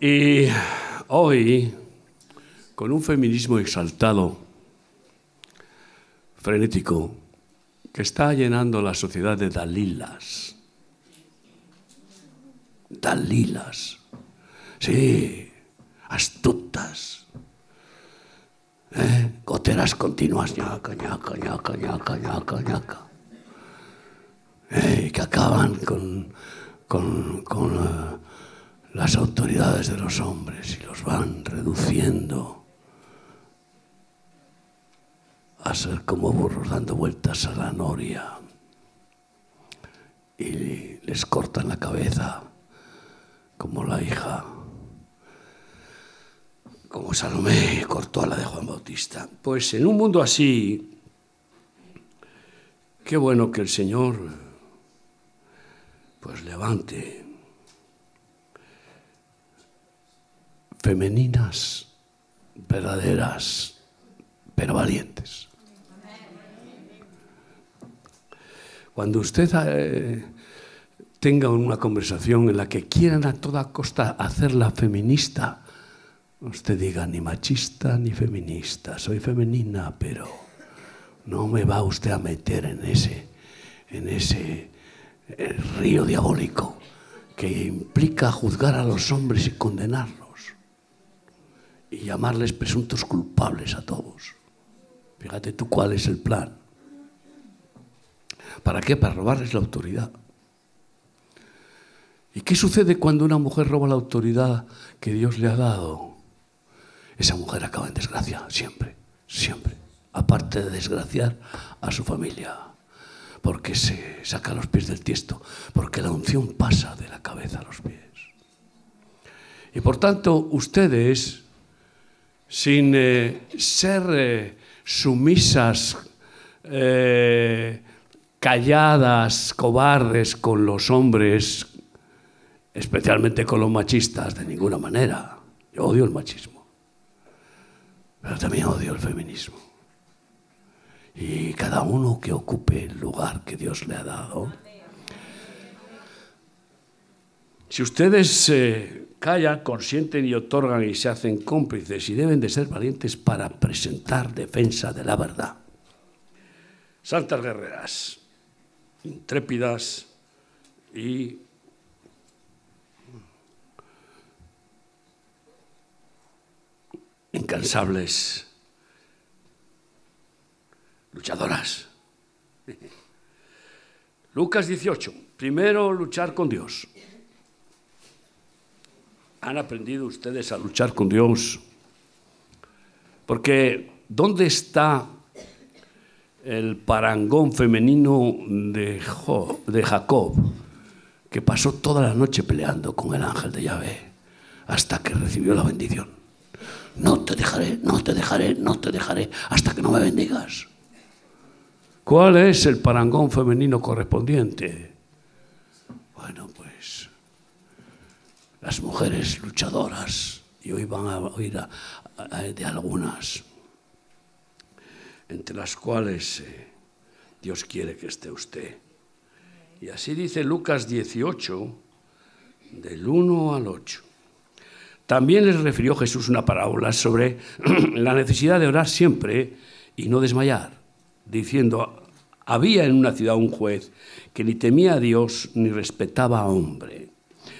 Y hoy, con un feminismo exaltado, frenético, que está llenando la sociedad de Dalilas. Dalilas. Sí, astutas. ¿Eh? Goteras continuas, ñaca, ñaca, ñaca, ñaca, ñaca, ñaca. ¿Eh? Que acaban con, con, con, uh, las autoridades de los hombres y los van reduciendo a ser como burros dando vueltas a la noria y les cortan la cabeza como la hija, como Salomé cortó a la de Juan Bautista. Pues en un mundo así, qué bueno que el Señor pues levante femeninas, verdaderas, pero valientes. Cuando usted eh, tenga una conversación en la que quieran a toda costa hacerla feminista, usted diga ni machista ni feminista, soy femenina, pero no me va usted a meter en ese, en ese eh, río diabólico que implica juzgar a los hombres y condenarlos y llamarles presuntos culpables a todos. Fíjate tú cuál es el plan. ¿Para qué? Para robarles la autoridad. ¿Y qué sucede cuando una mujer roba la autoridad que Dios le ha dado? Esa mujer acaba en desgracia, siempre, siempre. Aparte de desgraciar a su familia, porque se saca los pies del tiesto, porque la unción pasa de la cabeza a los pies. Y por tanto, ustedes sin eh, ser eh, sumisas, eh, calladas, cobardes con los hombres, especialmente con los machistas, de ninguna manera. Yo odio el machismo, pero también odio el feminismo. Y cada uno que ocupe el lugar que Dios le ha dado. Si ustedes callan, consienten y otorgan y se hacen cómplices y deben de ser valientes para presentar defensa de la verdad. Santas guerreras, intrépidas y incansables luchadoras. Lucas 18. Primero luchar con Dios. ¿Han aprendido ustedes a luchar con Dios? Porque ¿dónde está el parangón femenino de, de Jacob, que pasó toda la noche peleando con el ángel de Yahvé hasta que recibió la bendición? No te dejaré, no te dejaré, no te dejaré hasta que no me bendigas. ¿Cuál es el parangón femenino correspondiente? Bueno, las mujeres luchadoras, y hoy van a oír de algunas, entre las cuales eh, Dios quiere que esté usted. Y así dice Lucas 18, del 1 al 8. También les refirió Jesús una parábola sobre la necesidad de orar siempre y no desmayar, diciendo, había en una ciudad un juez que ni temía a Dios ni respetaba a hombre.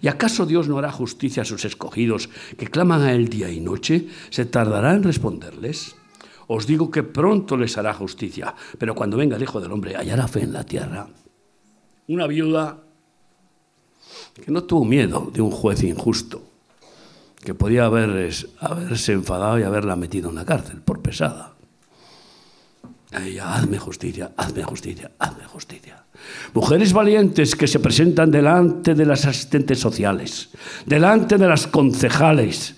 ¿Y acaso Dios no hará justicia a sus escogidos que claman a Él día y noche? ¿Se tardará en responderles? Os digo que pronto les hará justicia, pero cuando venga el Hijo del Hombre hallará fe en la tierra. Una viuda que no tuvo miedo de un juez injusto, que podía haberse enfadado y haberla metido en la cárcel por pesada. ella, hazme justicia, hazme justicia, hazme justicia. Mujeres valientes que se presentan delante de las asistentes sociales, delante de las concejales,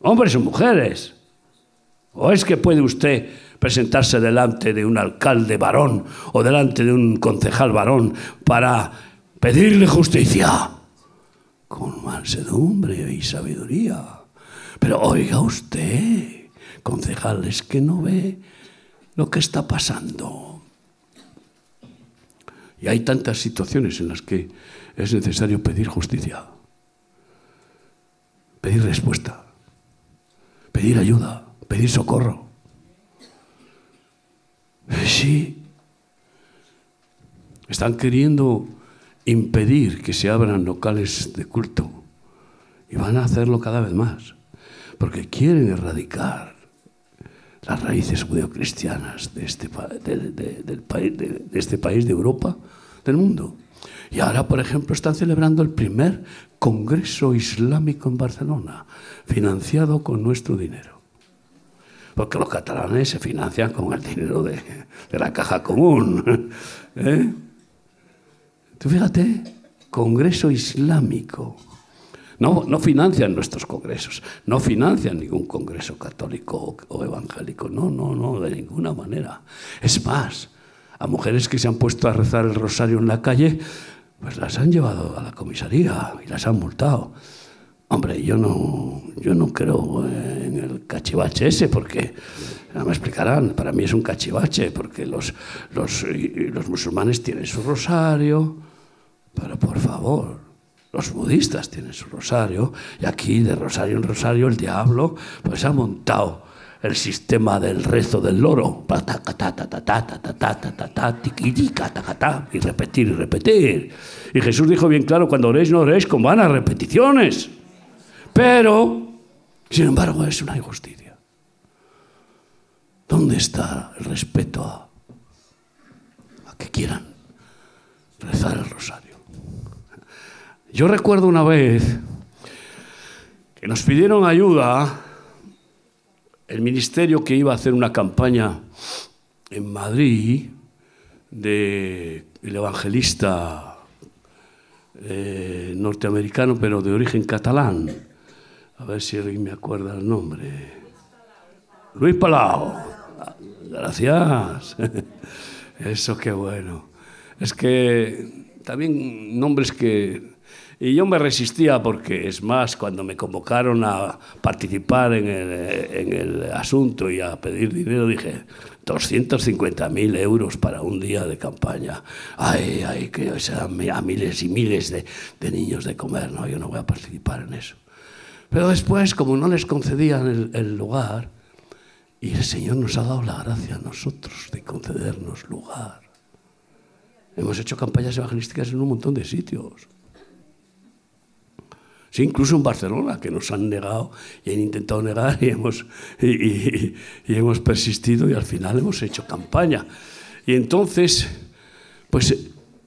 hombres o mujeres. ¿O es que puede usted presentarse delante de un alcalde varón o delante de un concejal varón para pedirle justicia? Con mansedumbre y sabiduría. Pero oiga usted, concejal, es que no ve lo que está pasando. Y hay tantas situaciones en las que es necesario pedir justicia, pedir respuesta, pedir ayuda, pedir socorro. Sí, están queriendo impedir que se abran locales de culto y van a hacerlo cada vez más, porque quieren erradicar las raíces judeocristianas de este, del país, de este país de Europa, del mundo. Y ahora, por ejemplo, están celebrando el primer Congreso Islámico en Barcelona, financiado con nuestro dinero. Porque los catalanes se financian con el dinero de, la caja común. ¿Eh? Tú fíjate, Congreso Islámico. No, no financian nuestros congresos, no financian ningún congreso católico o evangélico, no, no, no, de ninguna manera. Es más, a mujeres que se han puesto a rezar el rosario en la calle, pues las han llevado a la comisaría y las han multado. Hombre, yo no, yo no creo en el cachivache ese, porque, no me explicarán, para mí es un cachivache, porque los, los, los musulmanes tienen su rosario, pero por favor, los budistas tienen su rosario, y aquí de rosario en rosario el diablo pues ha montado el sistema del rezo del loro. Y repetir y repetir. Y Jesús dijo bien claro, cuando oréis no oréis con vanas repeticiones. Pero, sin embargo, es una injusticia. ¿Dónde está el respeto a, a que quieran rezar el rosario? Yo recuerdo una vez que nos pidieron ayuda el ministerio que iba a hacer una campaña en Madrid del evangelista eh, norteamericano, pero de origen catalán. A ver si me acuerda el nombre. Luis Palau. Gracias. Eso qué bueno. Es que también nombres que y yo me resistía porque, es más, cuando me convocaron a participar en el, asunto y a pedir dinero, dije, 250.000 euros para un día de campaña. Ay, ay, que se dan a miles y miles de, de, niños de comer. No, yo no voy a participar en eso. Pero después, como no les concedían el, el lugar, y el Señor nos ha dado la gracia a nosotros de concedernos lugar. Hemos hecho campañas evangelísticas en un montón de sitios. Sí, incluso en Barcelona, que nos han negado y han intentado negar y hemos, y, hemos persistido y al final hemos hecho campaña. Y entonces, pues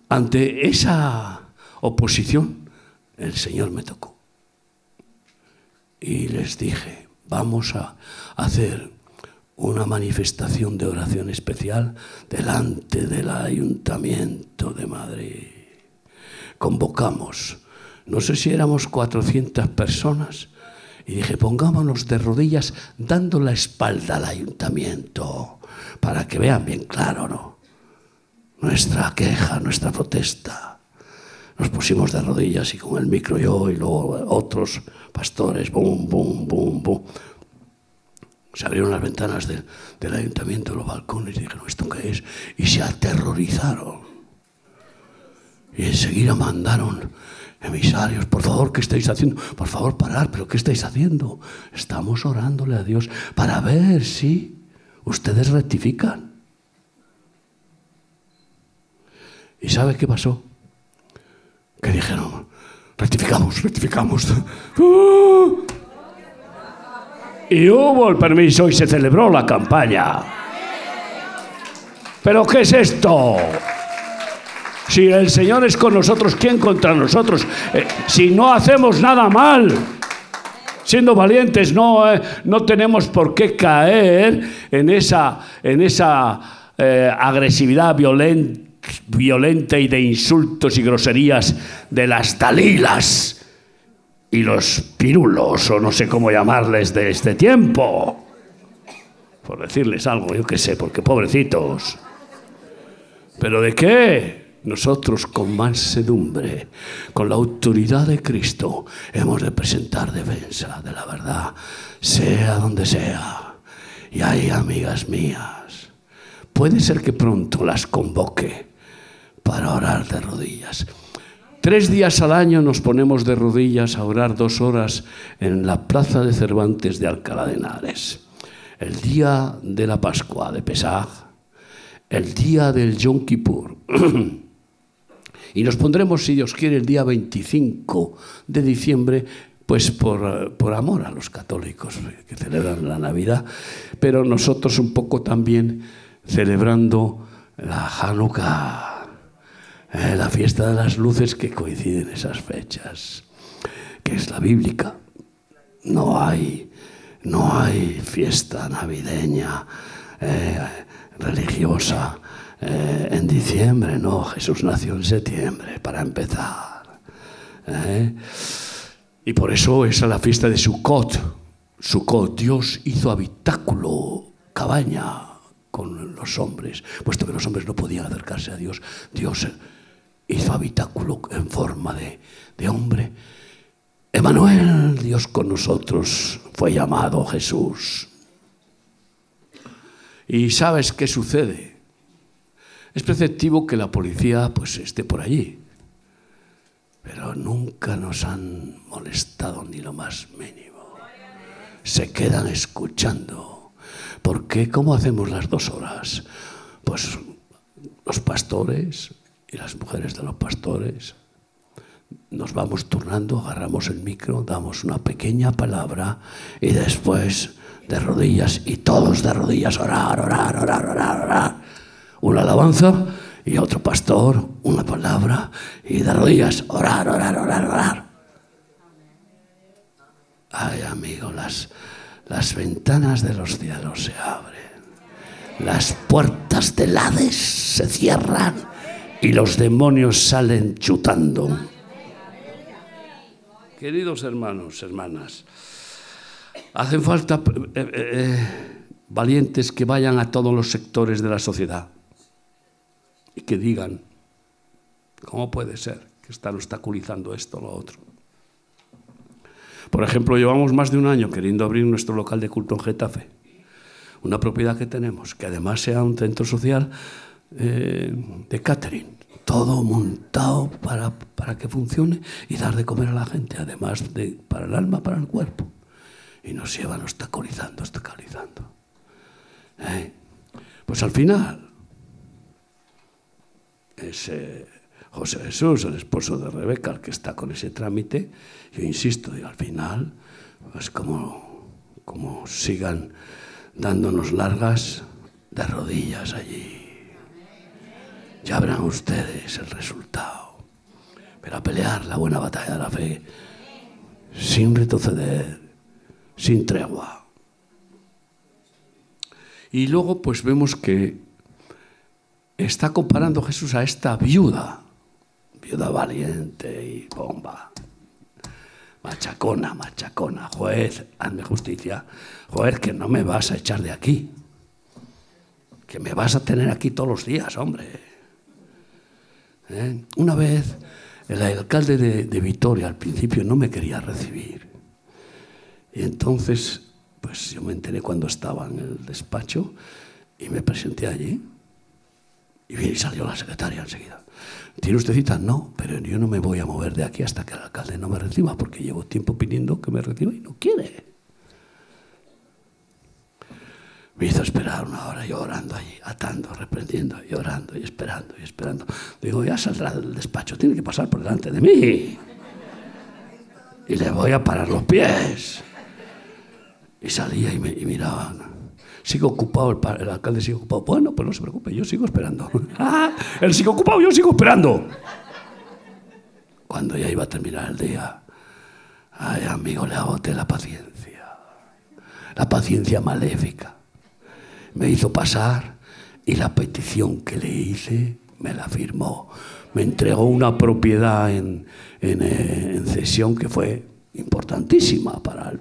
ante esa oposición, el Señor me tocó. Y les dije, vamos a hacer una manifestación de oración especial delante del Ayuntamiento de Madrid. Convocamos no sé si éramos 400 personas, y dije, pongámonos de rodillas dando la espalda al ayuntamiento, para que vean bien claro, ¿no? Nuestra queja, nuestra protesta. Nos pusimos de rodillas y con el micro yo y luego otros pastores, bum, bum, bum, bum. Se abrieron las ventanas del ayuntamiento, los balcones, y dijeron, ¿esto qué es? Y se aterrorizaron. Y enseguida mandaron emisarios, por favor, ¿qué estáis haciendo? Por favor, parar, pero ¿qué estáis haciendo? Estamos orándole a Dios para ver si ustedes rectifican. ¿Y sabe qué pasó? Que dijeron, rectificamos, rectificamos. Y hubo el permiso y se celebró la campaña. ¿Pero qué es esto? Si el Señor es con nosotros, ¿quién contra nosotros? Eh, si no hacemos nada mal, siendo valientes, no, eh, no tenemos por qué caer en esa, en esa eh, agresividad violenta, violenta y de insultos y groserías de las Dalilas y los pirulos, o no sé cómo llamarles de este tiempo. Por decirles algo, yo qué sé, porque pobrecitos. ¿Pero de qué? Nosotros con mansedumbre, con la autoridad de Cristo, hemos de presentar defensa de la verdad, sea donde sea. Y hay amigas mías, puede ser que pronto las convoque para orar de rodillas. Tres días al año nos ponemos de rodillas a orar dos horas en la plaza de Cervantes de Alcalá de Henares. El día de la Pascua de Pesaj, el día del Yom Kippur. y nos pondremos, si Dios quiere, el día 25 de diciembre pues por, por, amor a los católicos que celebran la Navidad, pero nosotros un poco también celebrando la Hanukkah eh, la fiesta de las luces que coinciden esas fechas, que es la bíblica. No hay, no hay fiesta navideña eh, religiosa eh, en diciembre, no, Jesús nació en septiembre, para empezar. Y por eso es la fiesta de Sukkot. Sukkot, Dios hizo habitáculo, cabaña con los hombres, puesto que los hombres no podían acercarse a Dios. Dios hizo habitáculo en forma de, de hombre. Emanuel, Dios con nosotros, fue llamado Jesús. ¿Y sabes qué sucede? Es preceptivo que la policía pues esté por allí, pero nunca nos han molestado ni lo más mínimo. Se quedan escuchando. ¿Por qué? ¿Cómo hacemos las dos horas? Pues los pastores, y las mujeres de los pastores. Nos vamos turnando, agarramos el micro, damos una pequeña palabra y después de rodillas y todos de rodillas orar, orar, orar, orar, orar. Una alabanza y otro pastor, una palabra y de rodillas orar, orar, orar, orar. Ay, amigo, las, las ventanas de los cielos se abren. Las puertas del Hades se cierran y los demonios salen chutando. Queridos hermanos, hermanas, hacen falta eh, eh, eh, valientes que vayan a todos los sectores de la sociedad y que digan, ¿cómo puede ser que están obstaculizando esto o lo otro? Por ejemplo, llevamos más de un año queriendo abrir nuestro local de culto en Getafe, una propiedad que tenemos, que además sea un centro social de catering todo montado para, para, que funcione y dar de comer a la gente, además de para el alma, para el cuerpo. Y nos llevan obstaculizando, obstaculizando. ¿Eh? Pues al final, ese José Jesús, el esposo de Rebeca, el que está con ese trámite, yo insisto, al final, pues como, como sigan dándonos largas de rodillas allí ya verán ustedes el resultado. Pero a pelear la buena batalla de la fe, sin retroceder, sin tregua. Y luego pues vemos que está comparando Jesús a esta viuda, viuda valiente y bomba. Machacona, machacona, juez, hazme justicia. Juez, que no me vas a echar de aquí. Que me vas a tener aquí todos los días, hombre. ¿eh? Una vez el alcalde de, Vitoria al principio no me quería recibir. Y entonces, pues yo me enteré cuando estaba en el despacho y me presenté allí. Y salió la secretaria enseguida. ¿Tiene usted cita? No, pero yo no me voy a mover de aquí hasta que el alcalde no me reciba, porque llevo tiempo pidiendo que me reciba y no quiere. Me hizo esperar una hora llorando allí, atando, reprendiendo, llorando y esperando y esperando. Digo, ya saldrá del despacho, tiene que pasar por delante de mí. Y le voy a parar los pies. Y salía y, me, y miraban. Sigo ocupado, el, alcalde sigue ocupado. Bueno, pues no se preocupe, yo sigo esperando. él sigue ocupado, yo sigo esperando. Cuando ya iba a terminar el día, ay amigo, le agoté la paciencia. La paciencia maléfica me hizo pasar y la petición que le hice me la firmó. Me entregó una propiedad en, en, eh, cesión que fue importantísima para el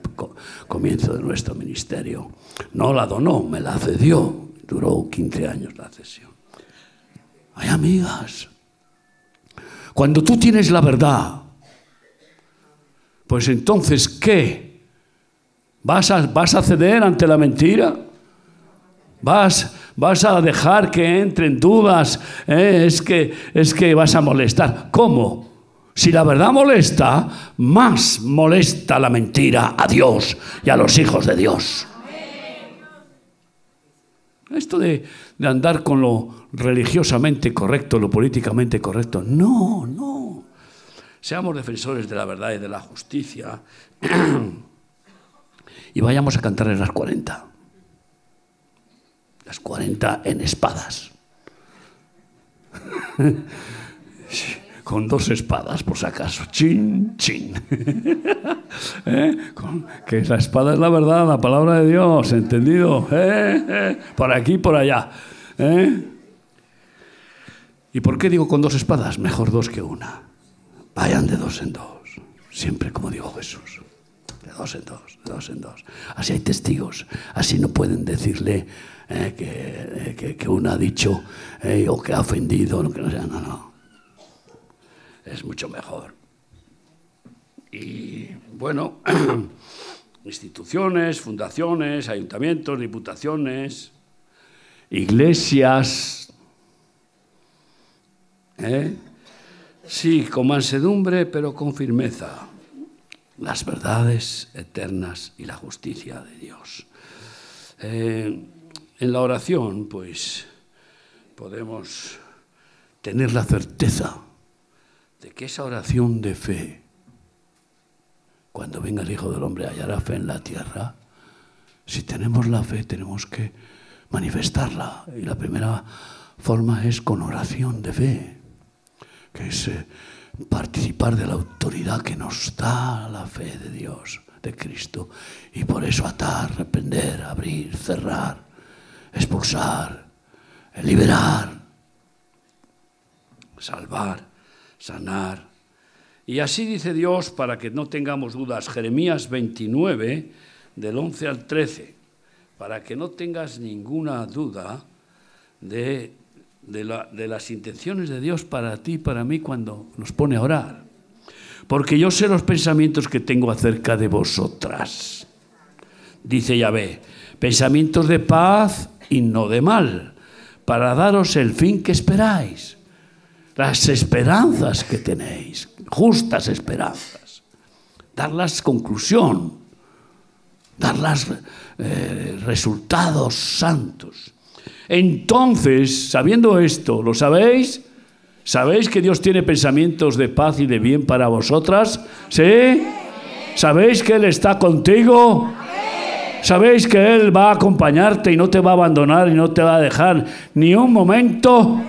comienzo de nuestro ministerio. No la donó, me la cedió. Duró 15 años la cesión. Hay amigas. Cuando tú tienes la verdad, pues entonces, ¿qué? ¿Vas a, vas a ceder ante la mentira? ¿Vas, vas a dejar que entren dudas? ¿Eh? Es, que, es que vas a molestar. ¿Cómo? Si la verdad molesta, más molesta la mentira a Dios y a los hijos de Dios. Esto de, de, andar con lo religiosamente correcto, lo políticamente correcto, no, no. Seamos defensores de la verdad y de la justicia y vayamos a cantar en las 40. Las 40 en espadas. con dos espadas, por si acaso. Chin, chin. ¿Eh? que la espada es la verdad, la palabra de Dios, ¿entendido? ¿Eh? ¿Eh? Por aquí, por allá. ¿Y por qué digo con dos espadas? Mejor dos que una. Vayan de dos en dos. Siempre como dijo Jesús. De dos en dos, de dos en dos. Así hay testigos. Así no pueden decirle que, que, ha dicho o que ha ofendido, que no sea. No, no es mucho mejor. Y bueno, instituciones, fundaciones, ayuntamientos, diputaciones, iglesias. ¿eh? Sí, con mansedumbre, pero con firmeza. Las verdades eternas y la justicia de Dios. Eh, en la oración, pues, podemos tener la certeza de que esa oración de fe, cuando venga el Hijo del Hombre, hallará fe en la tierra, si tenemos la fe tenemos que manifestarla. Y la primera forma es con oración de fe, que es eh, participar de la autoridad que nos da la fe de Dios, de Cristo. Y por eso atar, reprender, abrir, cerrar, expulsar, liberar, salvar sanar. Y así dice Dios para que no tengamos dudas, Jeremías 29, del 11 al 13, para que no tengas ninguna duda de, de, las intenciones de Dios para ti y para mí cuando nos pone a orar. Porque yo sé los pensamientos que tengo acerca de vosotras, dice Yahvé, pensamientos de paz y no de mal, para daros el fin que esperáis las esperanzas que tenéis, justas esperanzas, darlas conclusión, darlas eh, resultados santos. Entonces, sabiendo esto, ¿lo sabéis? ¿Sabéis que Dios tiene pensamientos de paz y de bien para vosotras? ¿Sí? ¿Sabéis que Él está contigo? ¿Sabéis que Él va a acompañarte y no te va a abandonar y no te va a dejar ni un momento?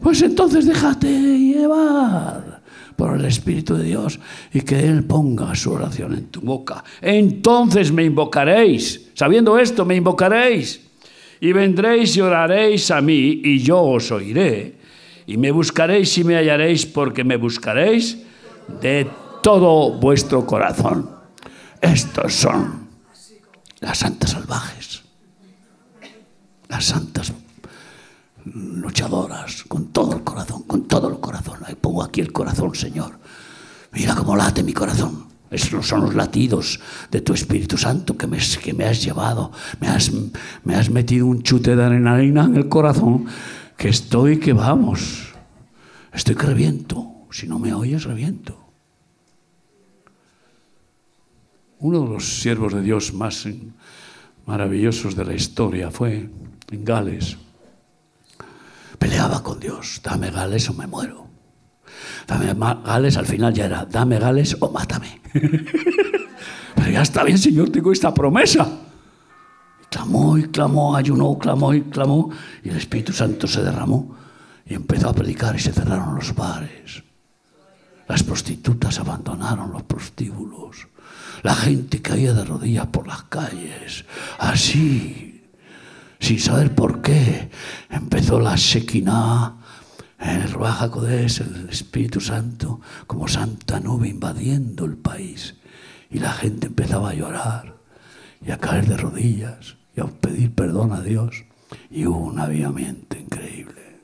Pues entonces déjate llevar por el Espíritu de Dios y que Él ponga su oración en tu boca. Entonces me invocaréis. Sabiendo esto, me invocaréis. Y vendréis y oraréis a mí y yo os oiré. Y me buscaréis y me hallaréis porque me buscaréis de todo vuestro corazón. Estos son las santas salvajes. Las santas luchadoras, con todo el corazón, con todo el corazón. Ahí pongo aquí el corazón, Señor. Mira cómo late mi corazón. Esos son los latidos de tu Espíritu Santo que me, que me has llevado. Me has, me has metido un chute de adrenalina en el corazón que estoy que vamos. Estoy que reviento. Si no me oyes, reviento. Uno de los siervos de Dios más maravillosos de la historia fue en Gales Peleaba con Dios, dame Gales o me muero. Dame Gales, al final ya era, dame Gales o mátame. Pero ya está bien, Señor, tengo esta promesa. clamó y clamó, ayunó, clamó y clamó, y el Espíritu Santo se derramó y empezó a predicar y se cerraron los bares. Las prostitutas abandonaron los prostíbulos. La gente caía de rodillas por las calles. Así sin saber por qué, empezó la En el Ruaja Codés, el Espíritu Santo, como santa nube invadiendo el país. Y la gente empezaba a llorar y a caer de rodillas y a pedir perdón a Dios. Y hubo un avivamiento increíble.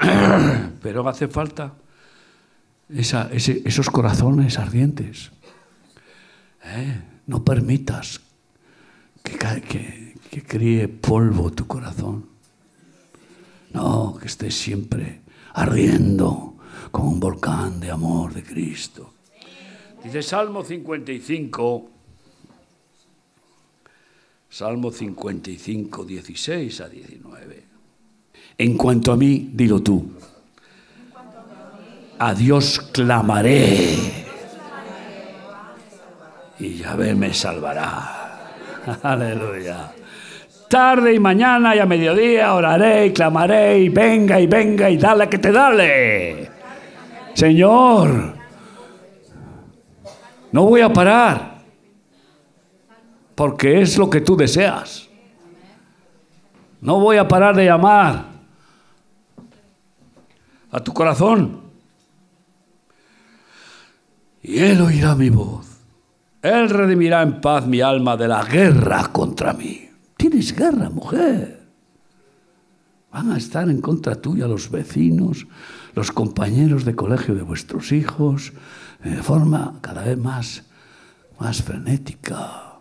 Pero hace falta esos corazones ardientes. ¿Eh? No permitas que, que, que críe polvo tu corazón. No, que estés siempre ardiendo como un volcán de amor de Cristo. Dice Salmo 55, Salmo 55, 16 a 19. En cuanto a mí, dilo tú, a Dios clamaré y Yahvé me salvará. Aleluya. Tarde y mañana y a mediodía oraré y clamaré y venga y venga y dale que te dale. Señor, no voy a parar porque es lo que tú deseas. No voy a parar de llamar a tu corazón. Y Él oirá mi voz. Él redimirá en paz mi alma de la guerra contra mí. Tienes guerra, mujer. Van a estar en contra tuya los vecinos, los compañeros de colegio de vuestros hijos, de forma cada vez más, más frenética.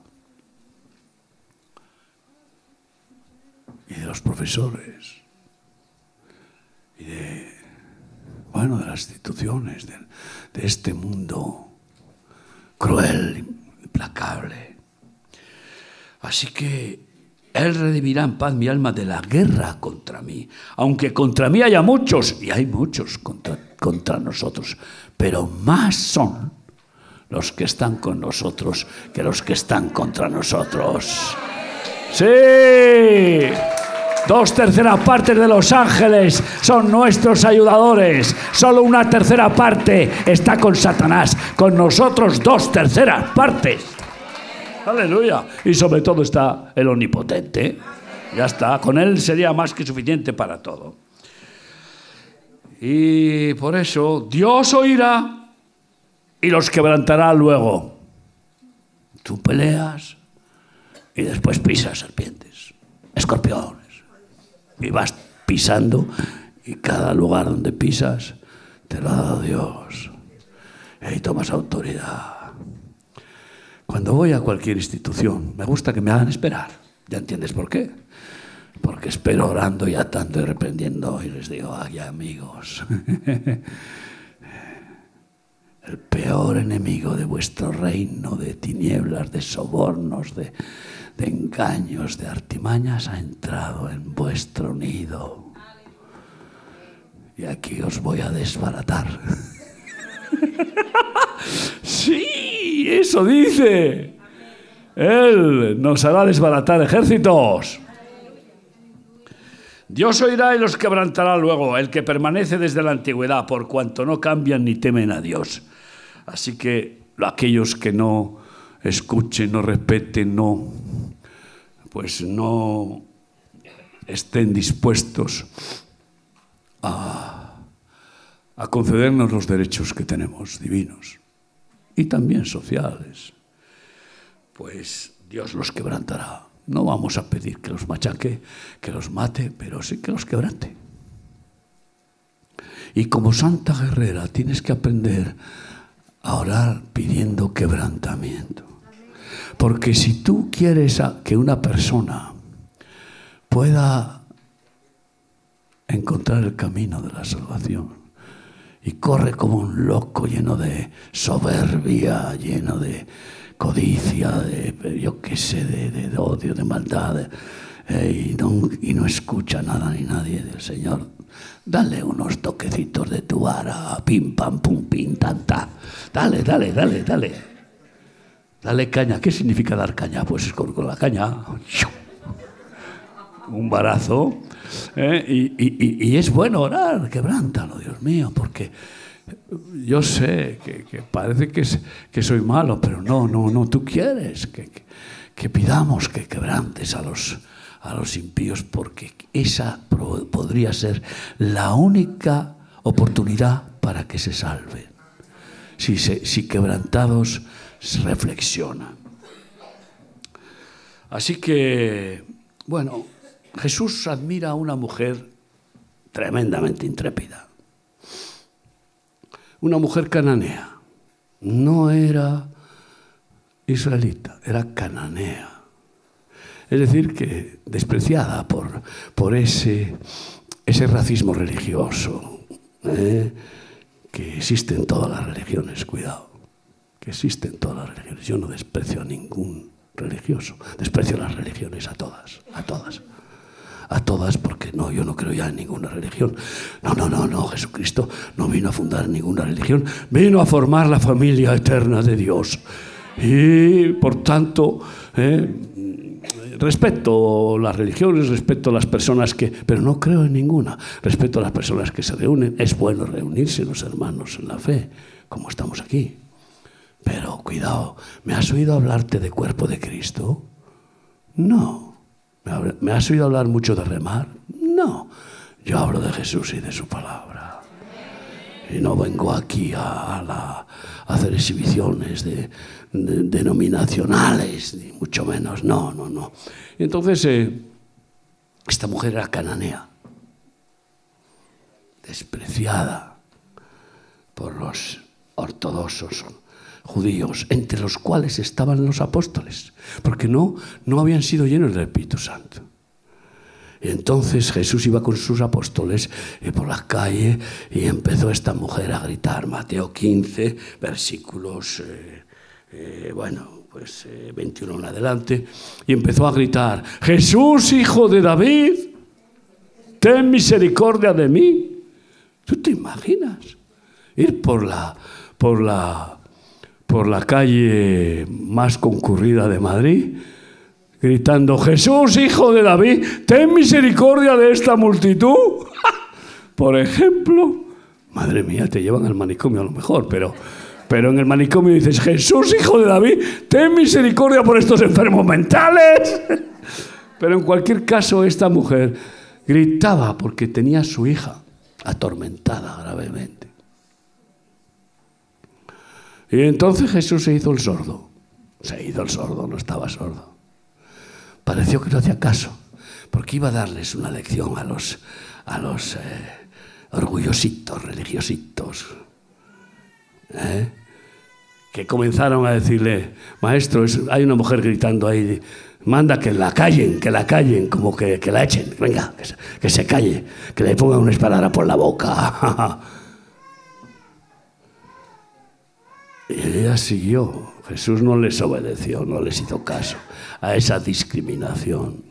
Y de los profesores. Y de, bueno, de las instituciones, de, de este mundo cruel, implacable. Así que él redimirá en paz mi alma de la guerra contra mí. Aunque contra mí haya muchos, y hay muchos contra, contra nosotros, pero más son los que están con nosotros que los que están contra nosotros. Sí. Dos terceras partes de los ángeles son nuestros ayudadores. Solo una tercera parte está con Satanás. Con nosotros dos terceras partes. Aleluya. Y sobre todo está el omnipotente. Ya está. Con él sería más que suficiente para todo. Y por eso Dios oirá y los quebrantará luego. Tú peleas y después pisas serpientes, escorpiones. Y vas pisando y cada lugar donde pisas te lo ha dado Dios. Y ahí tomas autoridad. Cuando voy a cualquier institución, me gusta que me hagan esperar. ¿Ya entiendes por qué? Porque espero orando y atando y reprendiendo y les digo, ay amigos, el peor enemigo de vuestro reino de tinieblas, de sobornos, de, de engaños, de artimañas ha entrado en vuestro nido. Y aquí os voy a desbaratar. sí, eso dice. Él nos hará desbaratar ejércitos. Dios oirá y los quebrantará luego, el que permanece desde la antigüedad, por cuanto no cambian ni temen a Dios. Así que aquellos que no escuchen, no respeten, no, pues no estén dispuestos a a concedernos los derechos que tenemos divinos y también sociales, pues Dios los quebrantará. No vamos a pedir que los machaque, que los mate, pero sí que los quebrante. Y como santa guerrera tienes que aprender a orar pidiendo quebrantamiento. Porque si tú quieres que una persona pueda encontrar el camino de la salvación, y corre como un loco lleno de soberbia, lleno de codicia, de yo qué sé, de, odio, de maldad, eh, y, no, y, no, escucha nada ni nadie del Señor. Dale unos toquecitos de tu vara, pim, pam, pum, pim, tan, ta. Dale, dale, dale, dale. Dale caña. ¿Qué significa dar caña? Pues es con, la caña. Un barazo ¿eh? Y, es bueno orar, quebrántalo, Dios mío, porque yo sé que, parece que, soy malo, pero no, no, no, tú quieres que, que, pidamos que quebrantes a los, a los impíos porque esa podría ser la única oportunidad para que se salven. Si, si quebrantados reflexionan. Así que, bueno, Jesús admira a una mujer tremendamente intrépida. Una mujer cananea. No era israelita, era cananea. Es decir, que despreciada por, por ese, ese racismo religioso ¿eh? que existe en todas las religiones, cuidado, que existe en todas las religiones. Yo no desprecio a ningún religioso, desprecio las religiones a todas, a todas a todas, porque no, yo no creo ya en ninguna religión. No, no, no, no, Jesucristo no vino a fundar ninguna religión, vino a formar la familia eterna de Dios. Y por tanto, eh, respeto las religiones, respeto las personas que, pero no creo en ninguna, respeto a las personas que se reúnen. Es bueno reunirse los hermanos en la fe, como estamos aquí. Pero cuidado, ¿me has oído hablarte de cuerpo de Cristo? No. ¿Me has oído hablar mucho de remar? No, yo hablo de Jesús y de su palabra. Y no vengo aquí a, hacer exhibiciones de, denominacionales, ni mucho menos. No, no, no. entonces, eh, esta mujer era cananea, despreciada por los ortodoxos judíos, entre los cuales estaban los apóstoles, porque no, no habían sido llenos del Espíritu Santo. Entonces Jesús iba con sus apóstoles eh, por la calle y empezó esta mujer a gritar, Mateo 15, versículos, eh, eh, bueno, pues 21 en adelante, y empezó a gritar, Jesús, hijo de David, ten misericordia de mí. ¿Tú te imaginas ir por la, por la por la calle más concurrida de Madrid, gritando, Jesús, hijo de David, ten misericordia de esta multitud. por ejemplo, madre mía, te llevan al manicomio a lo mejor, pero, pero en el manicomio dices, Jesús, hijo de David, ten misericordia por estos enfermos mentales. pero en cualquier caso, esta mujer gritaba porque tenía a su hija atormentada gravemente. Y entonces Jesús se hizo el sordo. Se hizo el sordo, no estaba sordo. Pareció que no hacía caso, porque iba a darles una lección a los, a los eh, orgullositos, religiositos, ¿eh? que comenzaron a decirle, maestro, hay una mujer gritando ahí, manda que la callen, que la callen, como que, la echen, venga, que se, que calle, que le pongan una espada por la boca. Y ella siguió. Jesús no les obedeció, no les hizo caso a esa discriminación.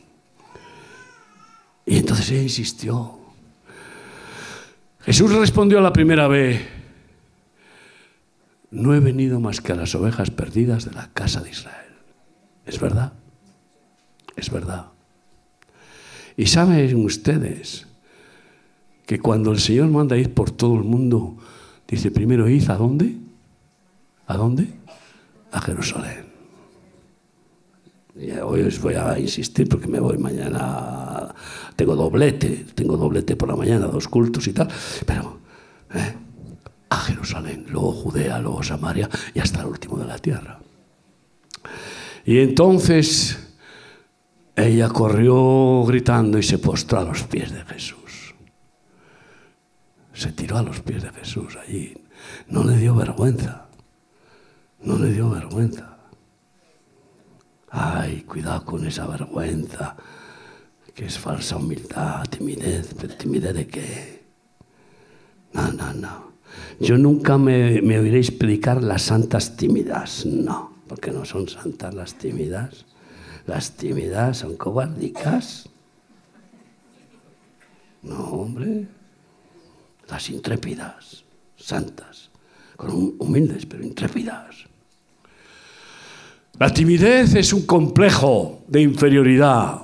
Y entonces ella insistió. Jesús respondió la primera vez, no he venido más que a las ovejas perdidas de la casa de Israel. ¿Es verdad? Es verdad. Y saben ustedes que cuando el Señor manda ir por todo el mundo, dice primero, id a dónde? ¿A dónde? A Jerusalén. Hoy os voy a insistir porque me voy mañana. Tengo doblete, tengo doblete por la mañana, dos cultos y tal. Pero ¿eh? a Jerusalén, luego Judea, luego Samaria y hasta el último de la tierra. Y entonces ella corrió gritando y se postró a los pies de Jesús. Se tiró a los pies de Jesús allí. No le dio vergüenza. No le dio vergüenza. Ay, cuidado con esa vergüenza, que es falsa humildad, timidez. ¿Pero timidez de qué? No, no, no. Yo nunca me, me oiréis predicar las santas tímidas. No, porque no son santas las tímidas. Las tímidas son cobardicas. No, hombre. Las intrépidas, santas, con humildes pero intrépidas. La timidez es un complejo de inferioridad.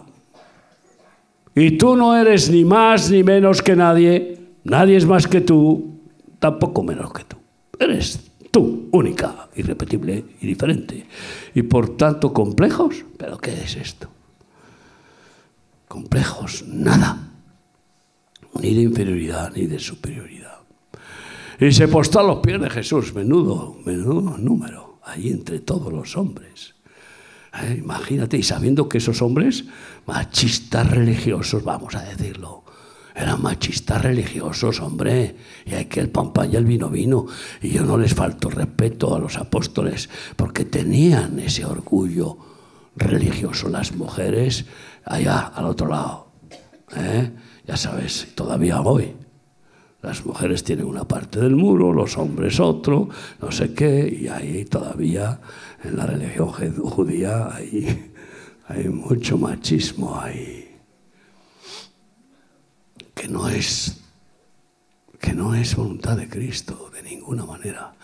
Y tú no eres ni más ni menos que nadie. Nadie es más que tú, tampoco menos que tú. Eres tú, única, irrepetible y diferente. Y por tanto complejos. ¿Pero qué es esto? complejos, nada. Ni de inferioridad ni de superioridad. Y se postó a los pies de Jesús, menudo, menudo número, ahí entre todos los hombres. Eh, imagínate, y sabiendo que esos hombres, machistas religiosos, vamos a decirlo, eran machistas religiosos, hombre, y hay que el pan y el vino vino. Y yo no les falto respeto a los apóstoles, porque tenían ese orgullo religioso las mujeres allá al otro lado. ¿eh? Ya sabes, todavía hoy. Las mujeres tienen una parte del muro, los hombres otro, no sé qué, y ahí todavía en la religión judía hay, mucho machismo ahí que no es que no es voluntad de Cristo de ninguna manera.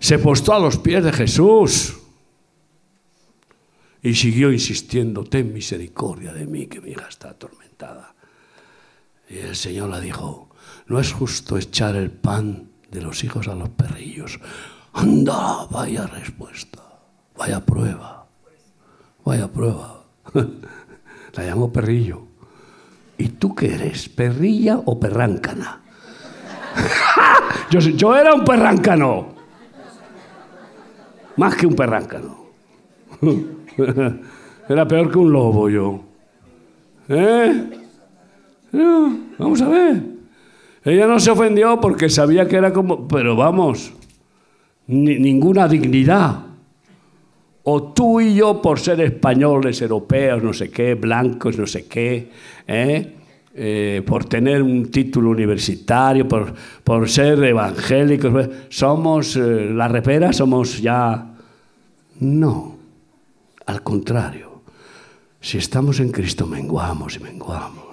Se postó a los pies de Jesús y siguió insistiendo, ten misericordia de mí, que mi hija está atormentada. Y el Señor le dijo, no es justo echar el pan de los hijos a los perrillos. Anda, vaya respuesta, vaya prueba, vaya prueba. La llamó perrillo. ¿Y tú qué eres? ¿Perrilla o perráncana? yo, yo era un perráncano. Más que un perráncano. era peor que un lobo yo. ¿Eh? vamos a ver. Ella no se ofendió porque sabía que era como... Pero vamos, ninguna dignidad. O tú y yo por ser españoles, europeos, no sé qué, blancos, no sé qué, ¿eh? Eh, por tener un título universitario, por, por ser evangélicos, pues, somos eh, la repera, somos ya... No, al contrario, si estamos en Cristo menguamos y menguamos.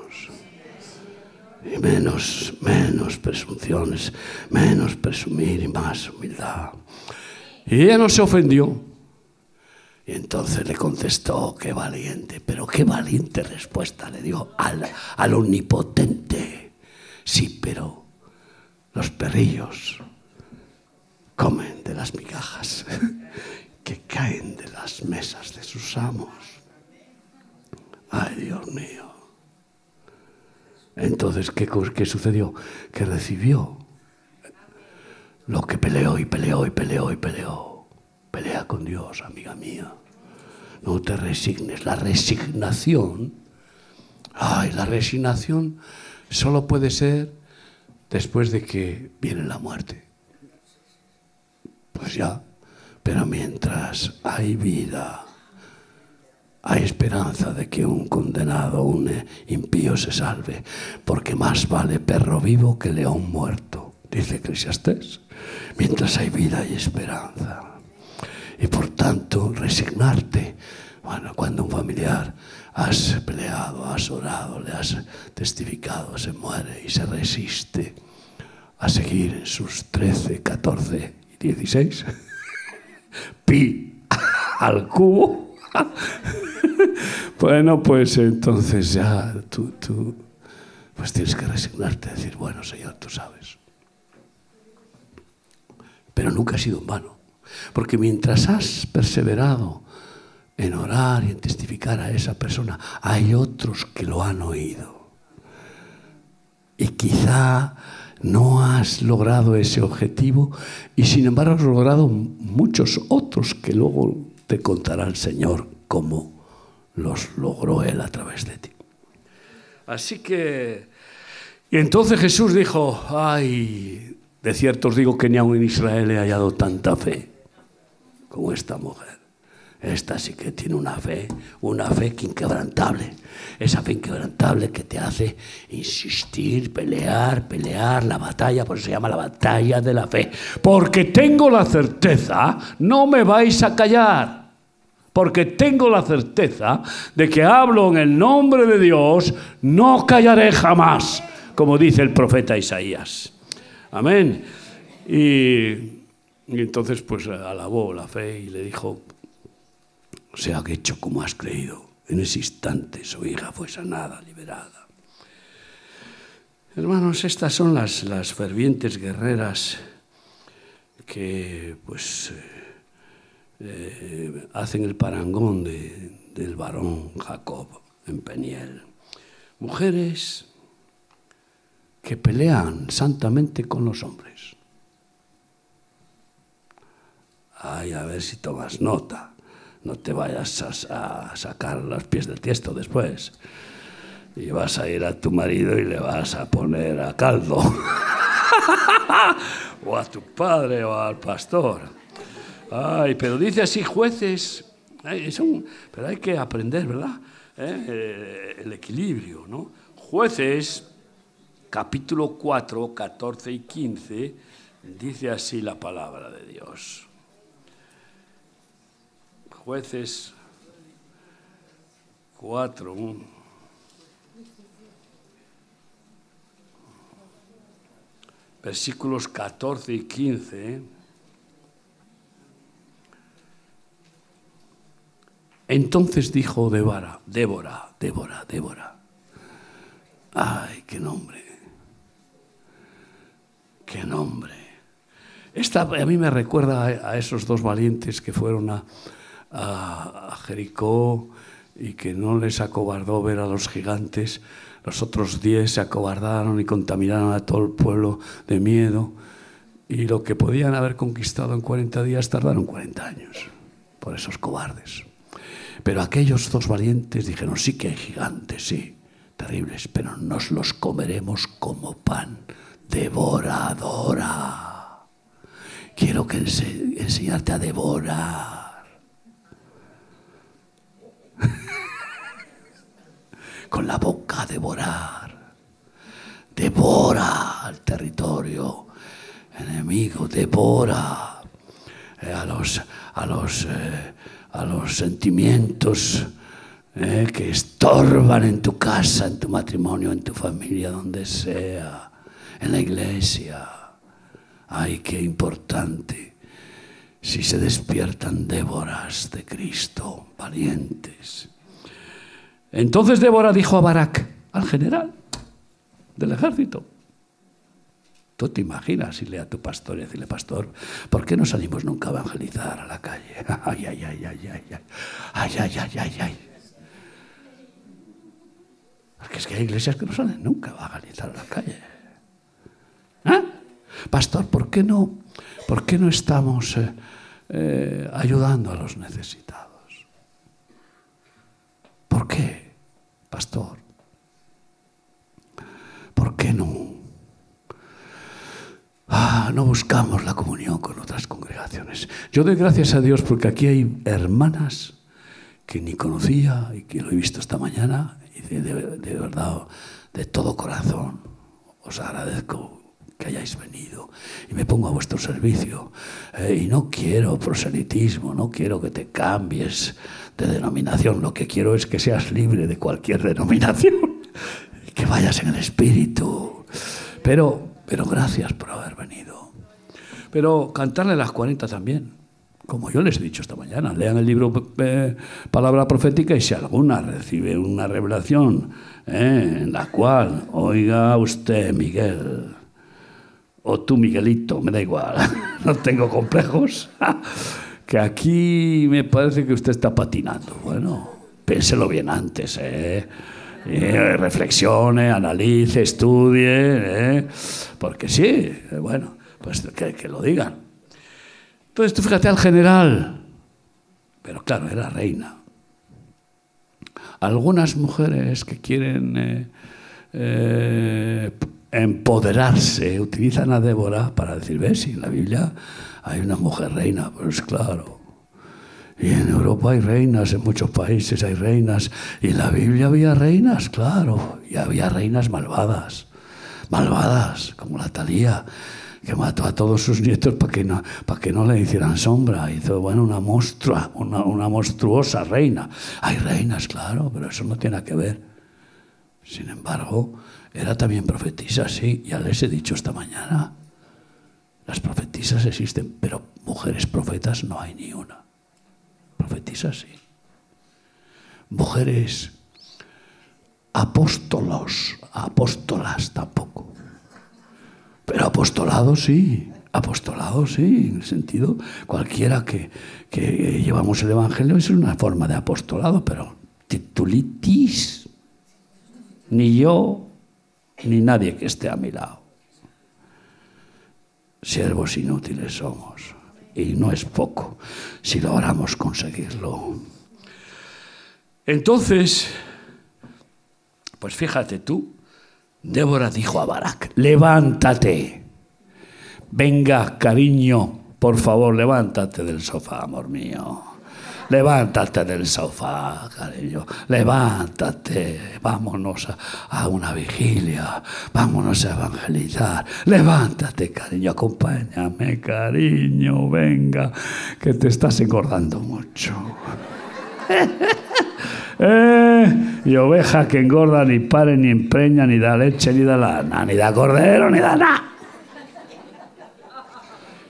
Y menos, menos presunciones, menos presumir y más humildad. Y ella no se ofendió. Y entonces le contestó, qué valiente, pero qué valiente respuesta le dio al, al omnipotente. Sí, pero los perrillos comen de las migajas que caen de las mesas de sus amos. Ay, Dios mío. Entonces, ¿qué, ¿qué, sucedió? Que recibió lo que peleó y peleó y peleó y peleó. Pelea con Dios, amiga mía. No te resignes. La resignación, ay, la resignación solo puede ser después de que viene la muerte. Pues ya, pero mientras hay vida, hay esperanza de que un condenado, un impío se salve, porque más vale perro vivo que león muerto, dice Eclesiastés. Mientras hay vida hay esperanza y por tanto resignarte. Bueno, cuando un familiar has peleado, has orado, le has testificado, se muere y se resiste a seguir en sus 13, 14 y 16, pi al cubo, bueno, pues entonces ya tú, tú pues tienes que resignarte decir, bueno, Señor, tú sabes. Pero nunca ha sido en vano. Porque mientras has perseverado en orar y en testificar a esa persona, hay otros que lo han oído. Y quizá no has logrado ese objetivo y sin embargo has logrado muchos otros que luego te contará el Señor cómo los logró Él a través de ti. Así que, y entonces Jesús dijo, ay, de cierto os digo que ni aun en Israel he hallado tanta fe como esta mujer. Esta sí que tiene una fe, una fe inquebrantable. Esa fe inquebrantable que te hace insistir, pelear, pelear la batalla, por eso se llama la batalla de la fe. Porque tengo la certeza, no me vais a callar. Porque tengo la certeza de que hablo en el nombre de Dios, no callaré jamás, como dice el profeta Isaías. Amén. Y entonces pues alabó la fe y le dijo, se ha hecho como has creído. En ese instante su hija fue sanada, liberada. Hermanos, estas son las, las fervientes guerreras que pues eh, hacen el parangón de, del varón Jacob en Peniel. mujeres que pelean santamente con los hombres. Ay, a ver si tomas nota. No te vayas a, sacar los pies del tiesto después. Y vas a ir a tu marido y le vas a poner a caldo. o a tu padre o al pastor. Ay, pero dice así jueces. pero hay que aprender, ¿verdad? ¿Eh? Eh, el equilibrio, ¿no? Jueces capítulo 4, 14 y 15, dice así la palabra de Dios. Jueces 4, versículos 14 y 15. Entonces dijo Débora, Débora, Débora, Débora. Ay, qué nombre. ¡Qué nombre! Esta a mí me recuerda a, esos dos valientes que fueron a, Jericó y que no les acobardó ver a los gigantes. Los otros diez se acobardaron y contaminaron a todo el pueblo de miedo. Y lo que podían haber conquistado en 40 días tardaron 40 años por esos cobardes. Pero aquellos dos valientes dijeron, sí que hay gigantes, sí, terribles, pero nos los comeremos como pan devoradora. Quiero que enseñarte a devorar. Con la boca devorar. Devora al territorio enemigo, devora a, los, a, los, eh, a los sentimientos eh, que estorban en tu casa, en tu matrimonio, en tu familia, donde sea en la iglesia. Ay, qué importante. Si se despiertan Déboras de Cristo, valientes. Entonces Débora dijo a Barak, al general del ejército, Te imaginas irle a tu pastor y decirle, pastor, ¿por qué no salimos nunca a evangelizar a la calle? Ay, ay, ay, ay, ay, ay, ay, ay, ay, ay, ay. Porque es que hay iglesias que no salen nunca a evangelizar a la calle. ¿Eh? Pastor, ¿por qué no, por qué no estamos eh, eh, ayudando a los necesitados? ¿Por qué, pastor? ¿Por qué no? Ah, no buscamos la comunión con otras congregaciones. Yo doy gracias a Dios porque aquí hay hermanas que ni conocía y que lo he visto esta mañana y de verdad, de todo corazón, os agradezco que hayáis venido y me pongo a vuestro servicio. Eh, y no quiero proselitismo, no quiero que te cambies de denominación, lo que quiero es que seas libre de cualquier denominación, que vayas en el espíritu. Pero, pero gracias por haber venido. Pero cantarle las 40 también. Como yo les he dicho esta mañana, lean el libro eh, Palabra Profética y si alguna recibe una revelación eh, en la cual, oiga usted, Miguel, o tú, Miguelito, me da igual, no tengo complejos, que aquí me parece que usted está patinando. Bueno, piénselo bien antes, ¿eh? Eh reflexione, analice, estudie, ¿eh? porque sí, bueno, pues que, lo digan. Entonces tú fíjate al general, pero claro, era reina. Algunas mujeres que quieren eh, empoderarse, utilizan a Débora para decir, ves, si en la Biblia hay una mujer reina, pues claro. Y en Europa hay reinas, en muchos países hay reinas. Y en la Biblia había reinas, claro. Y había reinas malvadas. Malvadas, como la Talía, que mató a todos sus nietos para que no, para que no le hicieran sombra. Hizo, bueno, una monstrua, una, una monstruosa reina. Hay reinas, claro, pero eso no tiene que ver. Sin embargo, era también profetisa, sí, ya les he dicho esta mañana. Las profetisas existen, pero mujeres profetas no hay ni una. Profetisas sí. Mujeres apóstolos, apóstolas tampoco. Pero apostolado sí, apostolado sí, en el sentido, cualquiera que, que llevamos el Evangelio es una forma de apostolado, pero titulitis ni yo, ni nadie que esté a mi lado. Siervos inútiles somos, y no es poco si logramos conseguirlo. Entonces, pues fíjate tú, Débora dijo a Barak, levántate, venga cariño, por favor, levántate del sofá, amor mío. Levántate del sofá, cariño. Levántate. Vámonos a, una vigilia. Vámonos a evangelizar. Levántate, cariño. Acompáñame, cariño. Venga, que te estás engordando mucho. Eh, y oveja que engorda ni pare, ni empreña, ni da leche, ni da lana, ni da cordero, ni da nada.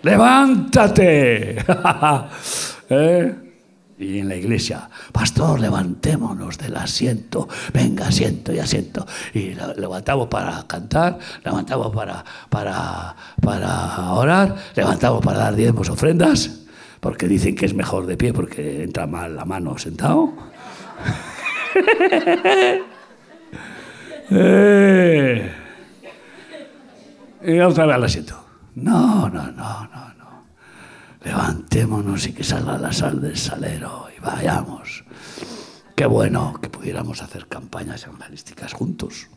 Levántate. ¿Eh? Y en la iglesia, pastor, levantémonos del asiento, venga, asiento y asiento. Y levantamos para cantar, levantamos para, para, para orar, levantamos para dar diezmos, ofrendas, porque dicen que es mejor de pie porque entra mal la mano sentado. eh. Y otra vez al asiento. No, no, no, no levantémonos y que salga la sal del salero y vayamos. Qué bueno que pudiéramos hacer campañas evangelísticas juntos.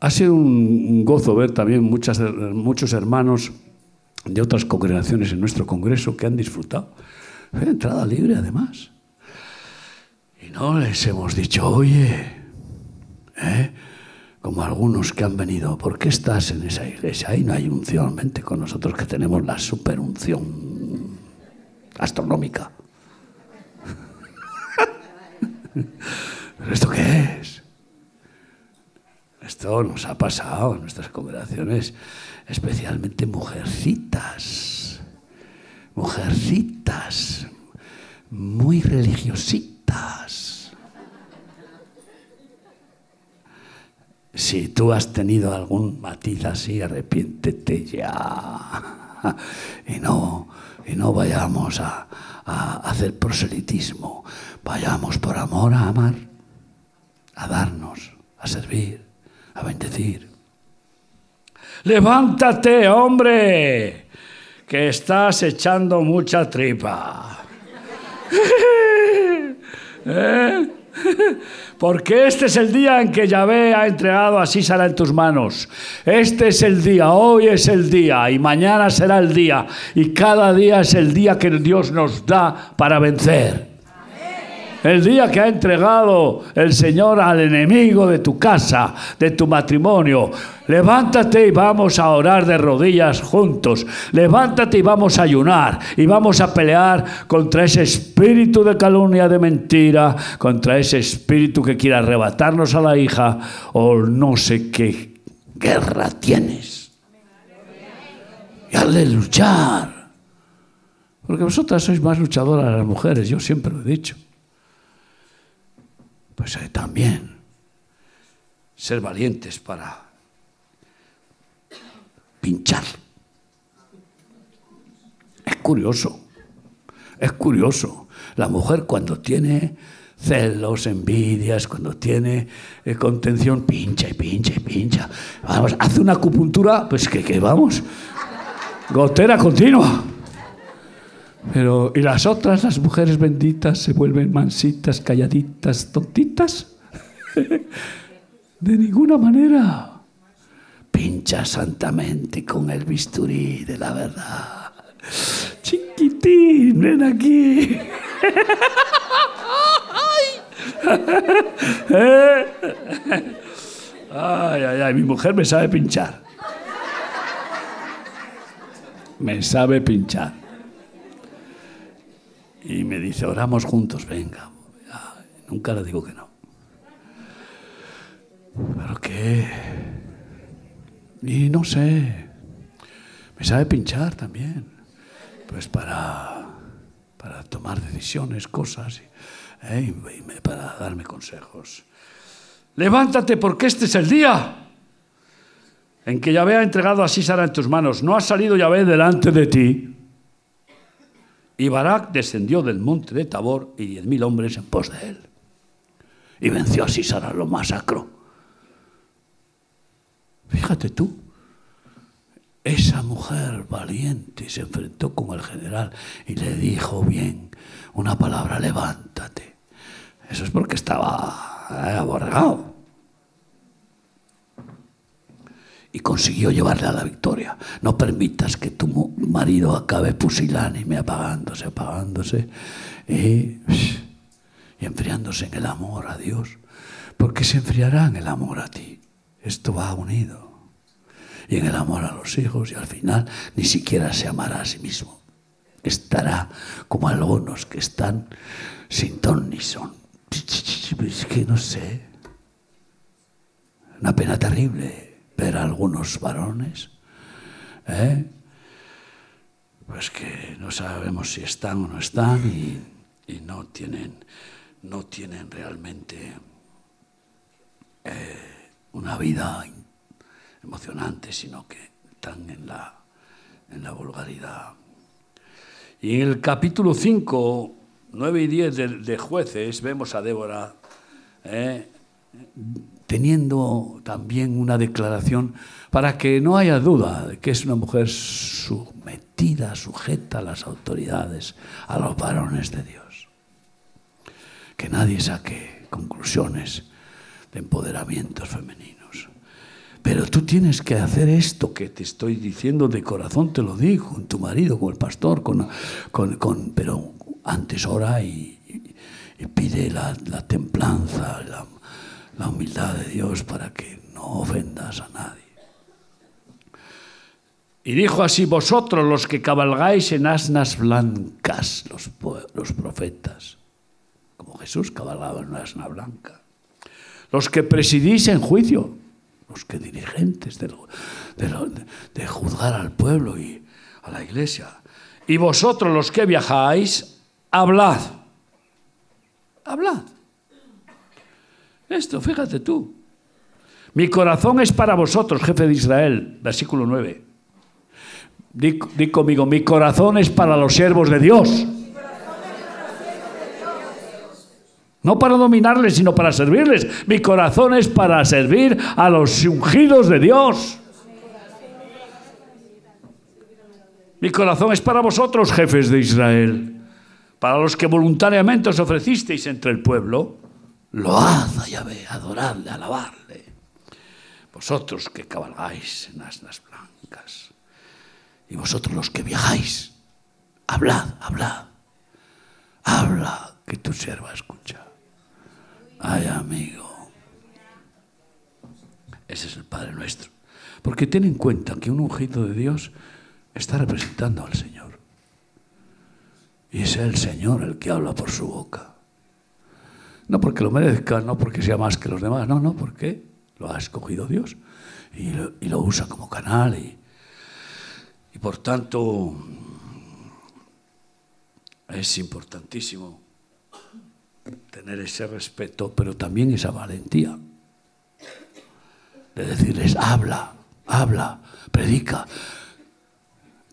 Ha sido un gozo ver también muchas, muchos hermanos de otras congregaciones en nuestro congreso que han disfrutado. Fue entrada libre además. Y no les hemos dicho, oye, ¿eh? Como algunos que han venido, ¿por qué estás en esa iglesia? Ahí no hay unción, vente con nosotros que tenemos la superunción astronómica. ¿Pero esto qué es? Esto nos ha pasado en nuestras congregaciones, especialmente mujercitas, mujercitas, muy religiositas Si tú has tenido algún matiz así, arrepiéntete ya. Y no, y no vayamos a, a hacer proselitismo. Vayamos por amor a amar, a darnos, a servir, a bendecir. Levántate, hombre, que estás echando mucha tripa. ¿Eh? Porque este es el día en que Yahvé ha entregado a Sísara en tus manos. Este es el día, hoy es el día y mañana será el día. Y cada día es el día que Dios nos da para vencer. El día que ha entregado el Señor al enemigo de tu casa, de tu matrimonio. Levántate y vamos a orar de rodillas juntos. Levántate y vamos a ayunar y vamos a pelear contra ese espíritu de calumnia, de mentira, contra ese espíritu que quiere arrebatarnos a la hija o no sé qué guerra tienes. Y hazle luchar. Porque vosotras sois más luchadoras las mujeres, yo siempre lo he dicho pues eh, también ser valientes para pinchar. Es curioso, es curioso. La mujer cuando tiene celos, envidias, cuando tiene eh, contención, pincha y pincha y pincha. Vamos, hace una acupuntura, pues que, que vamos, gotera continua. Pero, ¿y las otras, las mujeres benditas, se vuelven mansitas, calladitas, tontitas? de ninguna manera. Pincha santamente con el bisturí de la verdad. Chiquitín, ven aquí. ay, ay, ay, mi mujer me sabe pinchar. Me sabe pinchar. Y me dice, oramos juntos, venga. nunca le digo que no. ¿Pero qué? Y no sé. Me sabe pinchar también. Pues para, para tomar decisiones, cosas, ¿eh? y para darme consejos. Levántate porque este es el día en que Yahvé ha entregado a Sísara en tus manos. No ha salido Yahvé delante de ti y Barak descendió del monte de Tabor y diez mil hombres en pos de él. y venció a Sisara, lo masacró. Fíjate tú, esa mujer valiente se enfrentó con el general y le dijo bien una palabra, levántate. Eso es porque estaba eh, Y consiguió llevarle a la victoria. No permitas que tu marido acabe pusilánime, apagándose, apagándose y, y enfriándose en el amor a Dios. Porque se enfriará en el amor a ti. Esto va unido y en el amor a los hijos y al final ni siquiera se amará a sí mismo. Estará como algunos que están sin ton ni son. Es que no sé. Una pena terrible ver a algunos varones. ¿eh? Pues que no sabemos si están o no están y, no tienen, no tienen realmente eh, una vida emocionantes, sino que están en la, en la vulgaridad. Y en el capítulo 5, 9 y 10 de, jueces vemos a Débora eh, teniendo también una declaración para que no haya duda de que es una mujer sometida, sujeta a las autoridades, a los varones de Dios. Que nadie saque conclusiones de empoderamientos femeninos. Pero tú tienes que hacer esto que te estoy diciendo de corazón, te lo digo, con tu marido, con el pastor, con, con, pero antes ora y, pide la, templanza, la, la humildad de Dios para que no ofendas a nadie. Y dijo así, vosotros los que cabalgáis en asnas blancas, los, los profetas, como Jesús cabalgaba en una asna blanca, los que presidís en juicio, los que dirigentes de, de, juzgar al pueblo y a la iglesia. Y vosotros los que viajáis, hablad. Hablad. Esto, fíjate tú. Mi corazón es para vosotros, jefe de Israel, versículo 9. di conmigo, mi corazón es para los siervos de Dios. No para dominarles, sino para servirles. Mi corazón es para servir a los ungidos de Dios. Mi corazón es para vosotros, jefes de Israel, para los que voluntariamente os ofrecisteis entre el pueblo. Load a Yahvé, adoradle, alabarle. Vosotros que cabalgáis en asnas blancas. Y vosotros los que viajáis, hablad, hablad. Habla que tu sierva escucha. Ay, amigo. Ese es el Padre nuestro. Porque ten en cuenta que un ungido de Dios está representando al Señor. Y es el Señor el que habla por su boca. No porque lo merezca, no porque sea más que los demás, no, no, porque lo ha escogido Dios y lo, usa como canal. Y, y por tanto es importantísimo tener ese respeto, pero también esa valentía de decirles, habla, habla, predica.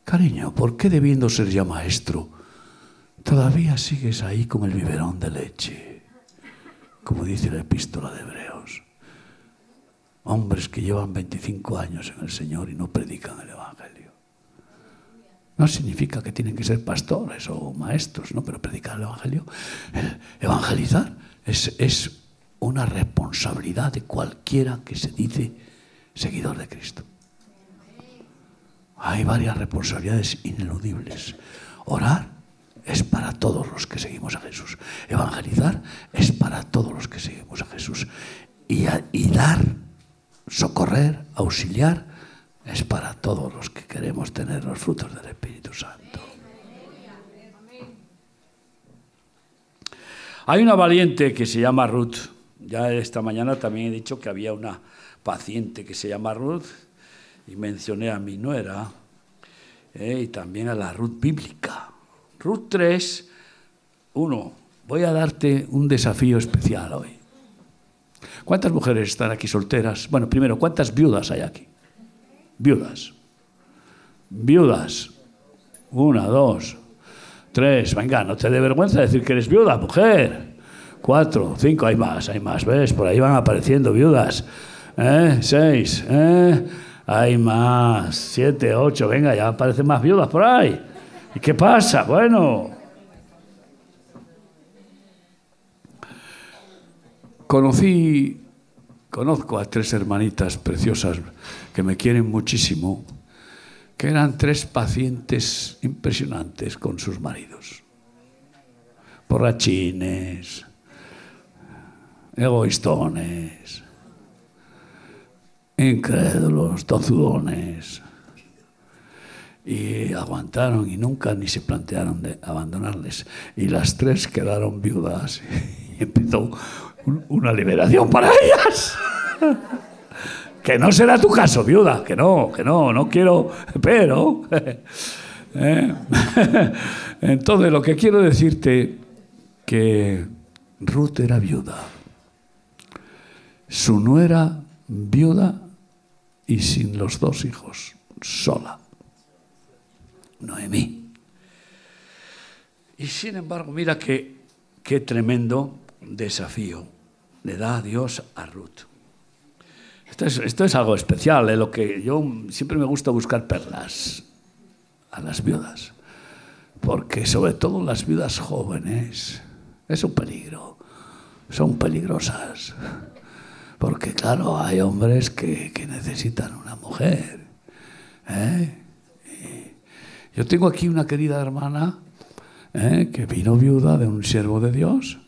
Cariño, ¿por qué debiendo ser ya maestro, todavía sigues ahí con el biberón de leche? Como dice la epístola de Hebreos. Hombres que llevan 25 años en el Señor y no predican el Evangelio. No significa que tienen que ser pastores o maestros, ¿no? pero predicar el Evangelio, evangelizar, es, es una responsabilidad de cualquiera que se dice seguidor de Cristo. Hay varias responsabilidades ineludibles. Orar es para todos los que seguimos a Jesús. Evangelizar es para todos los que seguimos a Jesús. Y, dar, socorrer, auxiliar, es para todos los que queremos tener los frutos del Espíritu Santo. Hay una valiente que se llama Ruth. Ya esta mañana también he dicho que había una paciente que se llama Ruth y mencioné a mi nuera eh, y también a la Ruth bíblica. Ruth 3, 1. Voy a darte un desafío especial hoy. ¿Cuántas mujeres están aquí solteras? Bueno, primero, ¿cuántas viudas hay aquí? Viudas. Viudas. Una, dos, tres. Venga, no te dé vergüenza decir que eres viuda, mujer. cuatro, cinco, hay más, hay más, ¿ves? Por ahí van apareciendo viudas. ¿Eh? Seis, ¿eh? Hay más, siete, ocho, venga, ya aparecen más viudas por ahí. ¿Y qué pasa? Bueno. Conocí, conozco a tres hermanitas preciosas que me quieren muchísimo, que eran tres pacientes impresionantes con sus maridos. Borrachines, egoístones, incrédulos, tozudones. Y aguantaron y nunca ni se plantearon de abandonarles. Y las tres quedaron viudas y empezó una liberación para ellas. que no será tu caso, viuda, que no, que no, no quiero, pero... ¿eh? Entonces, lo que quiero decirte que Ruth era viuda. Su nuera viuda y sin los dos hijos, sola. Noemí. Y sin embargo, mira qué, qué tremendo desafío le da a Dios a Ruth. Esto es, algo especial, ¿eh? lo que yo siempre me gusta buscar perlas a las viudas, porque sobre todo las viudas jóvenes es un peligro, son peligrosas, porque claro, hay hombres que, necesitan una mujer. ¿eh? Yo tengo aquí una querida hermana ¿eh? que vino viuda de un siervo de Dios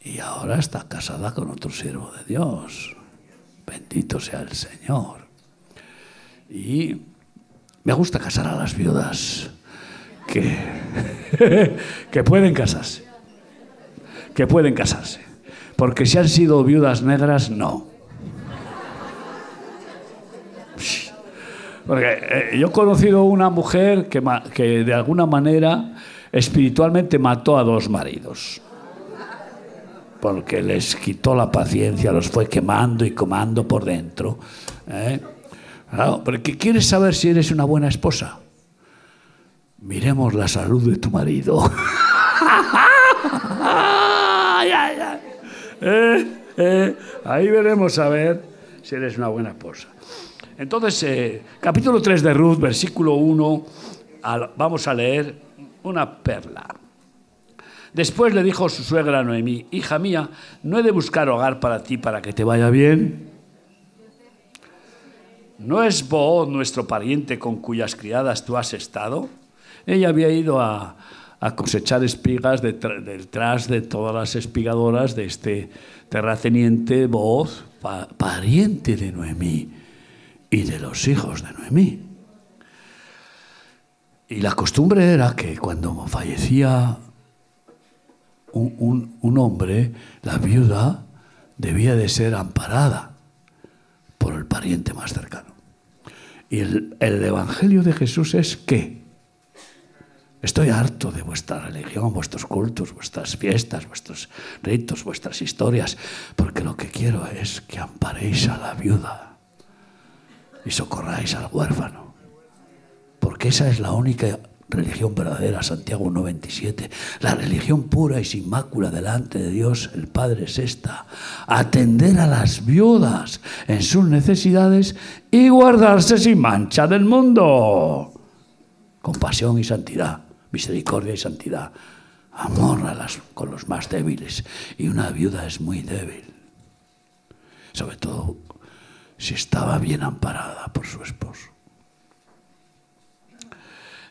y ahora está casada con otro siervo de Dios. Bendito sea el Señor. Y me gusta casar a las viudas que, que pueden casarse. Que pueden casarse. Porque si han sido viudas negras, no. Porque eh, yo he conocido una mujer que, que de alguna manera espiritualmente mató a dos maridos porque les quitó la paciencia, los fue quemando y comando por dentro. ¿eh? porque quieres saber si eres una buena esposa. Miremos la salud de tu marido. ¿Eh? ¿Eh? Ahí veremos a ver si eres una buena esposa. Entonces, capítulo 3 de Ruth, versículo 1, vamos a leer una perla. Después le dijo su suegra Noemí, hija mía, ¿no he de buscar hogar para ti para que te vaya bien? ¿No es Booz nuestro pariente con cuyas criadas tú has estado? Ella había ido a, cosechar espigas detrás de todas las espigadoras de este terrateniente Booz, pariente de Noemí y de los hijos de Noemí. Y la costumbre era que cuando fallecía un, hombre, la viuda, debía de ser amparada por el pariente más cercano. Y el, el Evangelio de Jesús es que estoy harto de vuestra religión, vuestros cultos, vuestras fiestas, vuestros ritos, vuestras historias, porque lo que quiero es que amparéis a la viuda y socorráis al huérfano, porque esa es la única religión verdadera, Santiago 1.27. La religión pura y sin mácula delante de Dios, el Padre, es esta. Atender a las viudas en sus necesidades y guardarse sin mancha del mundo. Compasión y santidad, misericordia y santidad. Amor a las, con los más débiles. Y una viuda es muy débil. Sobre todo si estaba bien amparada por su esposo.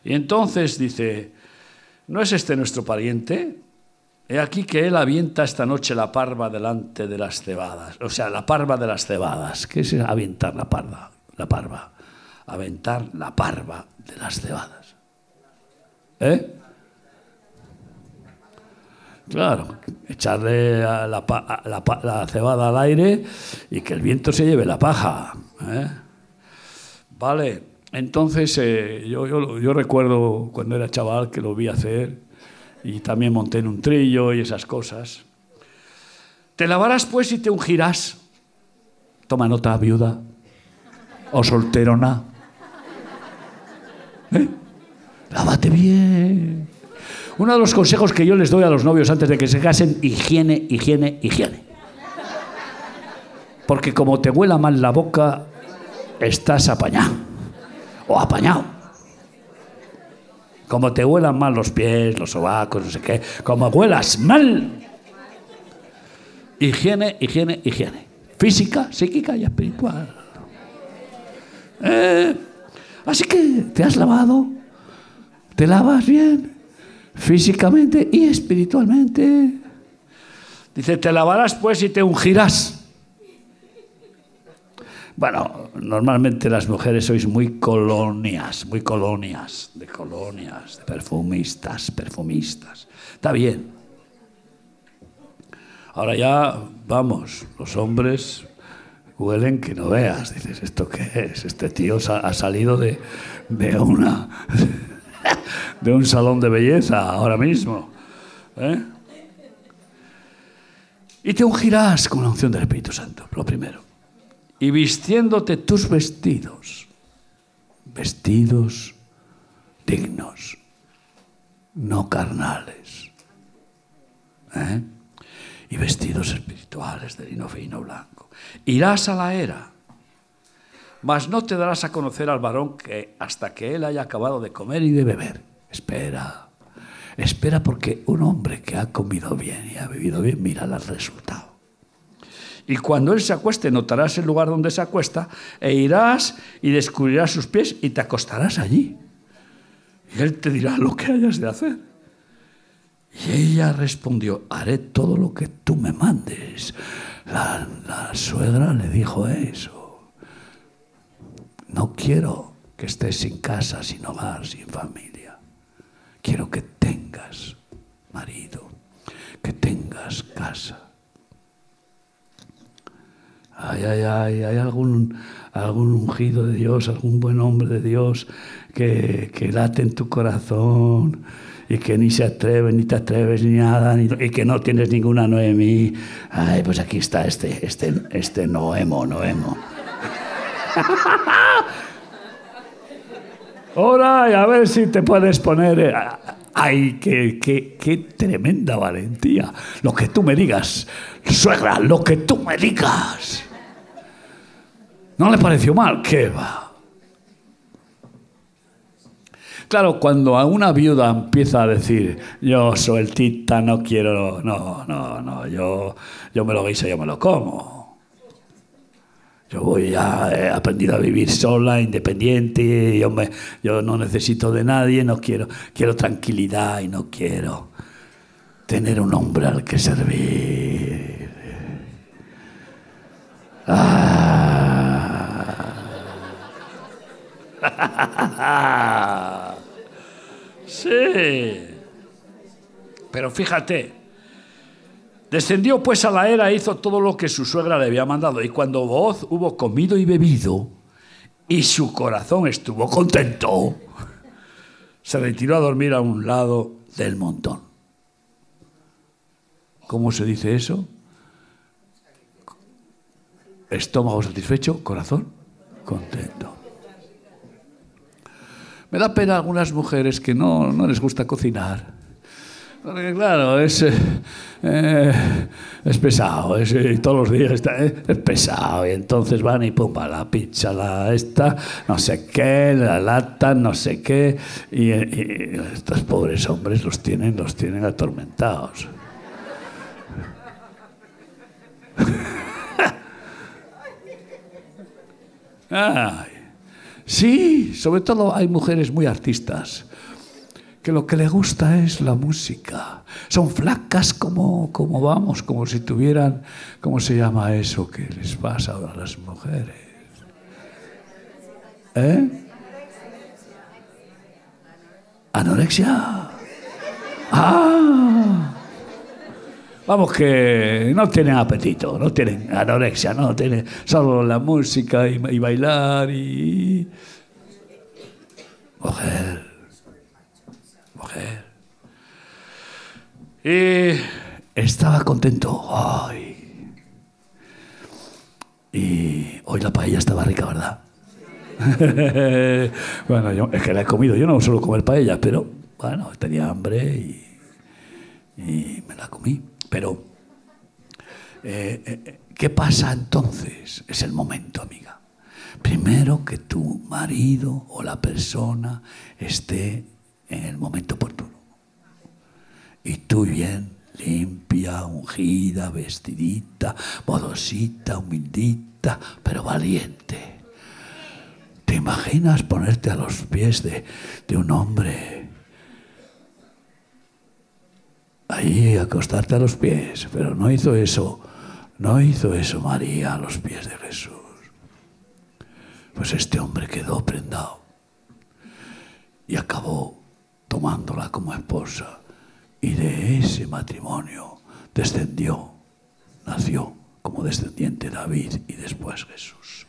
Y entonces dice, ¿no es este nuestro pariente? He aquí que él avienta esta noche la parva delante de las cebadas. O sea, la parva de las cebadas. ¿Qué es aventar la parva? La parva. Aventar la parva de las cebadas. ¿Eh? Claro, echarle la, cebada al aire y que el viento se lleve la paja. ¿eh? Vale. Entonces, eh, yo, yo, recuerdo cuando era chaval que lo vi hacer y también monté en un trillo y esas cosas. Te lavarás pues y te ungirás. Toma nota, viuda o solterona. ¿Eh? Lávate bien. Uno de los consejos que yo les doy a los novios antes de que se casen, higiene, higiene, higiene. Porque como te huela mal la boca, estás apañado. O apañado. Como te huelan mal los pies, los sobacos, no sé qué. Como huelas mal. Higiene, higiene, higiene. Física, psíquica y espiritual. Eh, así que te has lavado, te lavas bien, físicamente y espiritualmente. Dice, te lavarás pues y te ungirás. Bueno, normalmente las mujeres sois muy colonias, muy colonias, de colonias, de perfumistas, perfumistas. Está bien. Ahora ya, vamos, los hombres huelen que no veas. Dices, ¿esto qué es? Este tío ha salido de, de una de un salón de belleza ahora mismo. ¿eh? Y te ungirás con la unción del Espíritu Santo, lo primero. Y vistiéndote tus vestidos, vestidos dignos, no carnales. ¿eh? Y vestidos espirituales de lino fino blanco. Irás a la era, mas no te darás a conocer al varón que hasta que él haya acabado de comer y de beber. Espera, espera porque un hombre que ha comido bien y ha bebido bien, mira el resultado. Y cuando él se acueste, notarás el lugar donde se acuesta, e irás y descubrirás sus pies y te acostarás allí. Y él te dirá lo que hayas de hacer. Y ella respondió, haré todo lo que tú me mandes. La, la suegra le dijo eso. No quiero que estés sin casa, sin hogar, sin familia. Quiero que tengas marido, que tengas casa. Ay, ay, ay, hay algún, algún ungido de Dios, algún buen hombre de Dios que, late en tu corazón y que ni se atreve, ni te atreves, ni nada, y que no tienes ninguna Noemí. Ay, pues aquí está este, este, este Noemo, Noemo. Ahora, a ver si te puedes poner. Eh, ay, qué, tremenda valentía. Lo que tú me digas, suegra, lo que tú me digas. ¿No le pareció mal? ¿Qué va? Claro, cuando a una viuda empieza a decir, yo soy el tita, no quiero, no, no, no, yo, yo me lo guiso, yo me lo como. Yo voy ya, he aprendido a vivir sola, independiente, yo, me, yo no necesito de nadie, no quiero, quiero tranquilidad y no quiero tener un hombre al que servir. Ah. Sí. Pero fíjate, descendió pues a la era e hizo todo lo que su suegra le había mandado. Y cuando voz hubo comido y bebido, y su corazón estuvo contento, se retiró a dormir a un lado del montón. ¿Cómo se dice eso? Estómago satisfecho, corazón contento. Me da pena algunas mujeres que no, no les gusta cocinar. Porque claro, es, eh, eh es pesado, es, eh, todos los días está, eh, es pesado. Y entonces van y pum, la pizza, la esta, no sé qué, la lata, no sé qué. Y, y, estos pobres hombres los tienen, los tienen atormentados. Ay. Sí, sobre todo hay mujeres muy artistas que lo que le gusta es la música. Son flacas como, como vamos, como si tuvieran, ¿cómo se llama eso que les pasa a las mujeres? ¿Eh? ¿Anorexia? Ah. Vamos que no tienen apetito, no tienen anorexia, no tienen solo la música y, y bailar y... Mujer, Y estaba contento. Ay. Y hoy la paella estaba rica, ¿verdad? bueno, yo, es que la he comido. Yo no suelo comer paella, pero bueno, tenía hambre y y me la comí. Pero, eh, eh, ¿qué pasa entonces? Es el momento, amiga. Primero que tu marido o la persona esté en el momento oportuno. Y tú bien, limpia, ungida, vestidita, modosita, humildita, pero valiente. ¿Te imaginas ponerte a los pies de, de un hombre? Ahí acostarte a los pies, pero no hizo eso, no hizo eso María a los pies de Jesús. Pues este hombre quedó prendado y acabó tomándola como esposa. Y de ese matrimonio descendió, nació como descendiente David y después Jesús.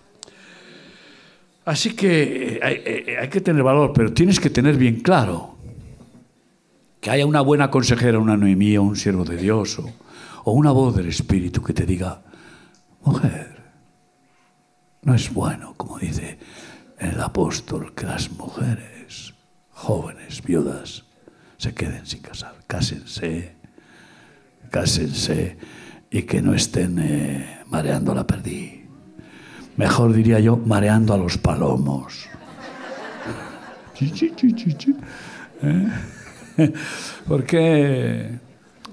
Así que eh, eh, hay, que tener valor, pero tienes que tener bien claro que haya una buena consejera, una Noemí un siervo de Dios o una voz del Espíritu que te diga, mujer, no es bueno, como dice el apóstol, que las mujeres jóvenes, viudas, se queden sin casar. Cásense, cásense y que no estén eh, mareando la perdí. Mejor diría yo, mareando a los palomos. ¿Eh? Porque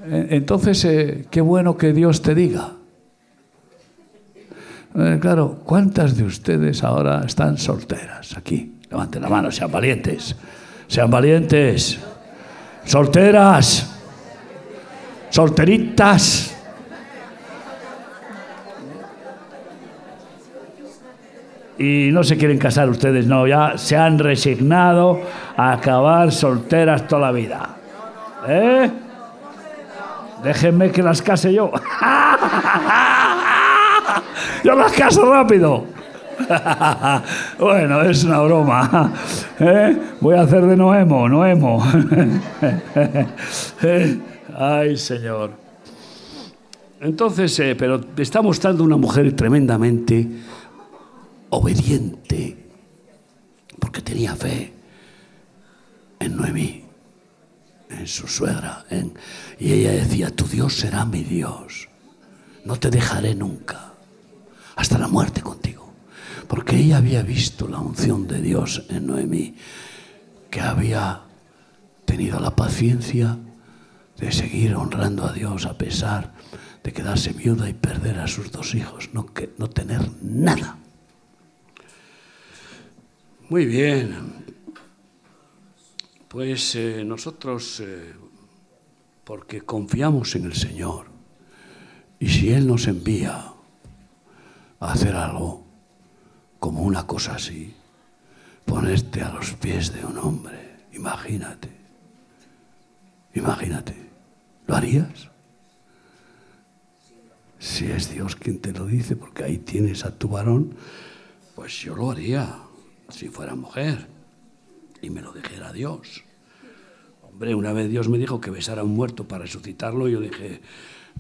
eh, entonces, qué bueno que Dios te diga. claro, ¿cuántas de ustedes ahora están solteras aquí? Levanten la mano, sean valientes. Sean valientes solteras, solteritas. Y no se quieren casar ustedes, no, ya se han resignado a acabar solteras toda la vida. ¿Eh? Déjenme que las case yo. yo las caso rápido. bueno, es una broma. ¿Eh? Voy a hacer de Noemo, Noemo. Ay, Señor. Entonces, eh, pero está mostrando una mujer tremendamente obediente, porque tenía fe en Noemí, en su suegra, y ella decía, tu Dios será mi Dios, no te dejaré nunca, hasta la muerte contigo porque ella había visto la unción de Dios en Noemí, que había tenido la paciencia de seguir honrando a Dios a pesar de quedarse viuda y perder a sus dos hijos, no, que, no tener nada. Muy bien, pues eh, nosotros, eh, porque confiamos en el Señor, y si Él nos envía a hacer algo, como una cosa así, ponerte a los pies de un hombre. Imagínate, imagínate, ¿lo harías? Si es Dios quien te lo dice, porque ahí tienes a tu varón, pues yo lo haría si fuera mujer y me lo dijera Dios. Hombre, una vez Dios me dijo que besara a un muerto para resucitarlo y yo dije,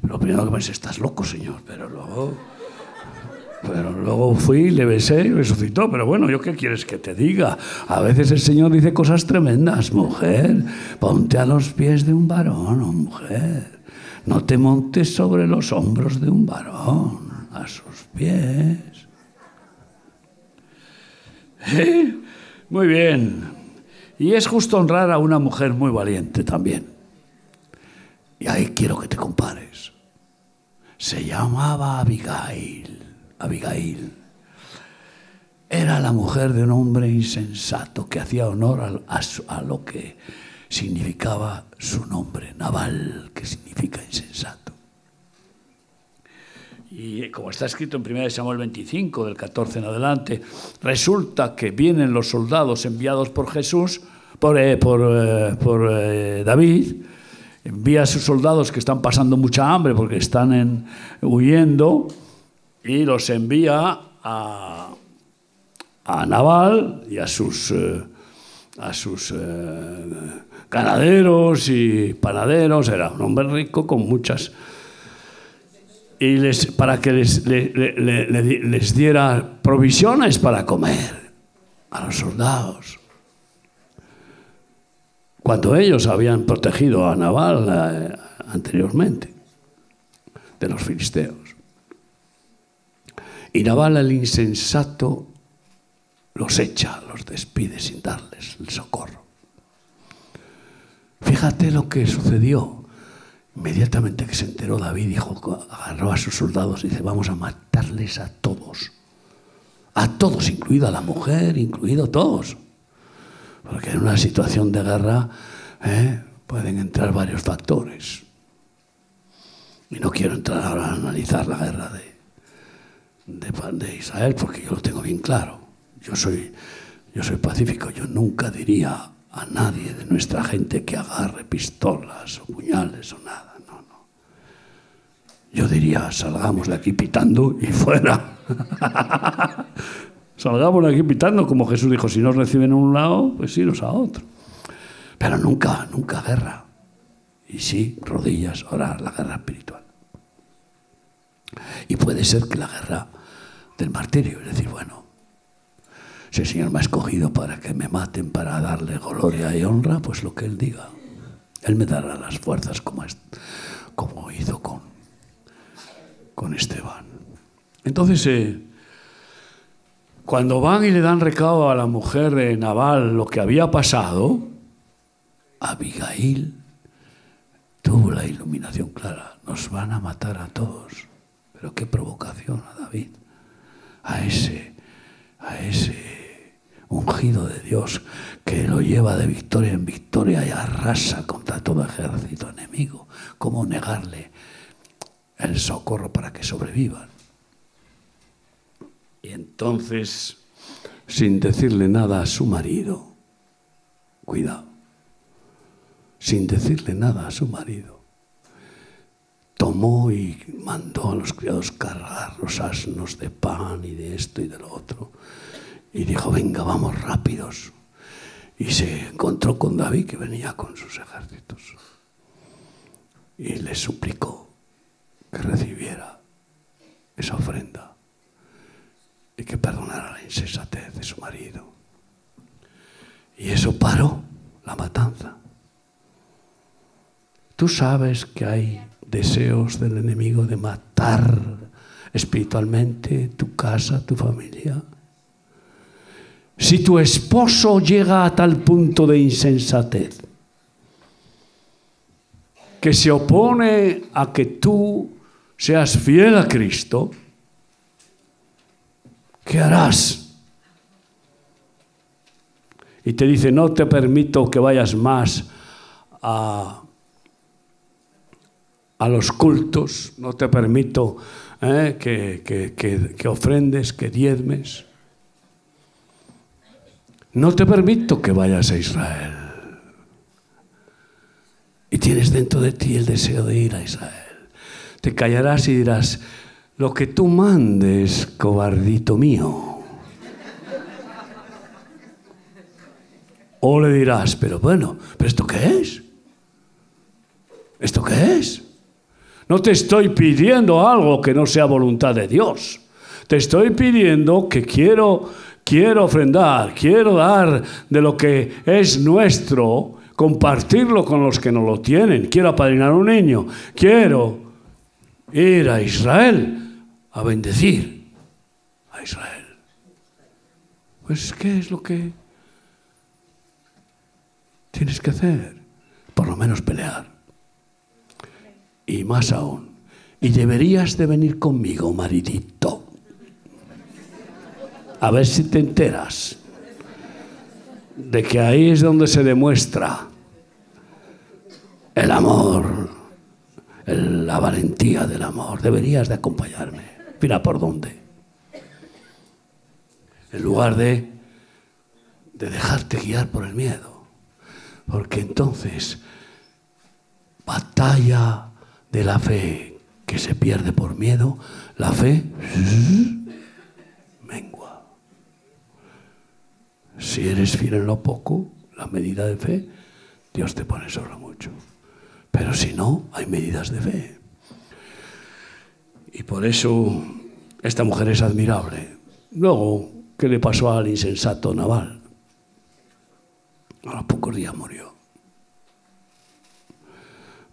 pero primero que pensé, estás loco, Señor, pero luego pero luego fui, le besé y resucitó. Pero bueno, ¿yo qué quieres que te diga? A veces el Señor dice cosas tremendas. Mujer, ponte a los pies de un varón, oh mujer. No te montes sobre los hombros de un varón, a sus pies. ¿Eh? Muy bien. Y es justo honrar a una mujer muy valiente también. Y ahí quiero que te compares. Se llamaba Abigail. Abigail. Era la mujer de un hombre insensato que hacía honor a, lo que significaba su nombre, Naval, que significa insensato. Y como está escrito en 1 Samuel 25, del 14 en adelante, resulta que vienen los soldados enviados por Jesús, por, eh, por, eh, por eh, David, envía a sus soldados que están pasando mucha hambre porque están en, huyendo, y los envía a, a Naval y a sus, eh, a sus eh, ganaderos y panaderos. Era un hombre rico con muchas... Y les, para que les, les diera provisiones para comer a los soldados. Cuando ellos habían protegido a Naval, anteriormente, de los filisteos. Y Nabal el insensato los echa, los despide sin darles el socorro. Fíjate lo que sucedió. Inmediatamente que se enteró David, dijo, agarró a sus soldados y dice, vamos a matarles a todos. A todos, incluido a la mujer, incluido a todos. Porque en una situación de guerra ¿eh? pueden entrar varios factores. Y no quiero entrar ahora a analizar la guerra de, de, Israel porque yo lo tengo bien claro. Yo soy, yo soy pacífico, yo nunca diría a nadie de nuestra gente que agarre pistolas o puñales o nada. No, no. Yo diría, salgamos de aquí pitando y fuera. salgamos de aquí pitando, como Jesús dijo, si nos reciben a un lado, pues iros a otro. Pero nunca, nunca guerra. Y sí, rodillas, orar, la guerra espiritual. Y puede ser que la guerra del martirio, es decir, bueno, si el Señor me ha escogido para que me maten, para darle gloria y honra, pues lo que Él diga. Él me dará las fuerzas como, como hizo con, con Esteban. Entonces, eh, cuando van y le dan recado a la mujer de Naval lo que había pasado, Abigail tuvo la iluminación clara. Nos van a matar a todos. Pero qué provocación a David, a ese, a ese ungido de Dios que lo lleva de victoria en victoria y arrasa contra todo ejército enemigo. ¿Cómo negarle el socorro para que sobrevivan? Y entonces, sin decirle nada a su marido, cuidado, sin decirle nada a su marido, tomó y mandó a los criados cargar los asnos de pan y de esto y de lo otro y dijo, venga, vamos rápidos. Y se encontró con David que venía con sus ejércitos. Y le suplicó que recibiera esa ofrenda y que perdonara la insensatez de su marido. Y eso paró la matanza. Tú sabes que hay deseos del enemigo de matar espiritualmente tu casa, tu familia. Si tu esposo llega a tal punto de insensatez que se opone a que tú seas fiel a Cristo, ¿qué harás? Y te dice, no te permito que vayas más a, los cultos, no te permito eh, que, que ofrendes, que diezmes. No te permito que vayas a Israel. Y tienes dentro de ti el deseo de ir a Israel. Te callarás y dirás, lo que tú mandes, cobardito mío. O le dirás, pero bueno, ¿pero esto qué es? ¿Esto qué es? No te estoy pidiendo algo que no sea voluntad de Dios. Te estoy pidiendo que quiero quiero ofrendar, quiero dar de lo que es nuestro, compartirlo con los que no lo tienen, quiero apadrinar a un niño, quiero ir a Israel a bendecir a Israel. Pues, ¿qué es lo que tienes que hacer? Por lo menos pelear. Y más aún, y deberías de venir conmigo, maridito a ver si te enteras de que ahí es donde se demuestra el amor, la valentía del amor. Deberías de acompañarme. Mira por dónde. En lugar de, de dejarte guiar por el miedo. Porque entonces, batalla de la fe que se pierde por miedo, la fe Si eres fiel en lo poco, la medida de fe, Dios te pone sobre mucho. Pero si no, hay medidas de fe. Y por eso esta mujer es admirable. Luego, ¿qué le pasó al insensato naval? A los pocos días murió.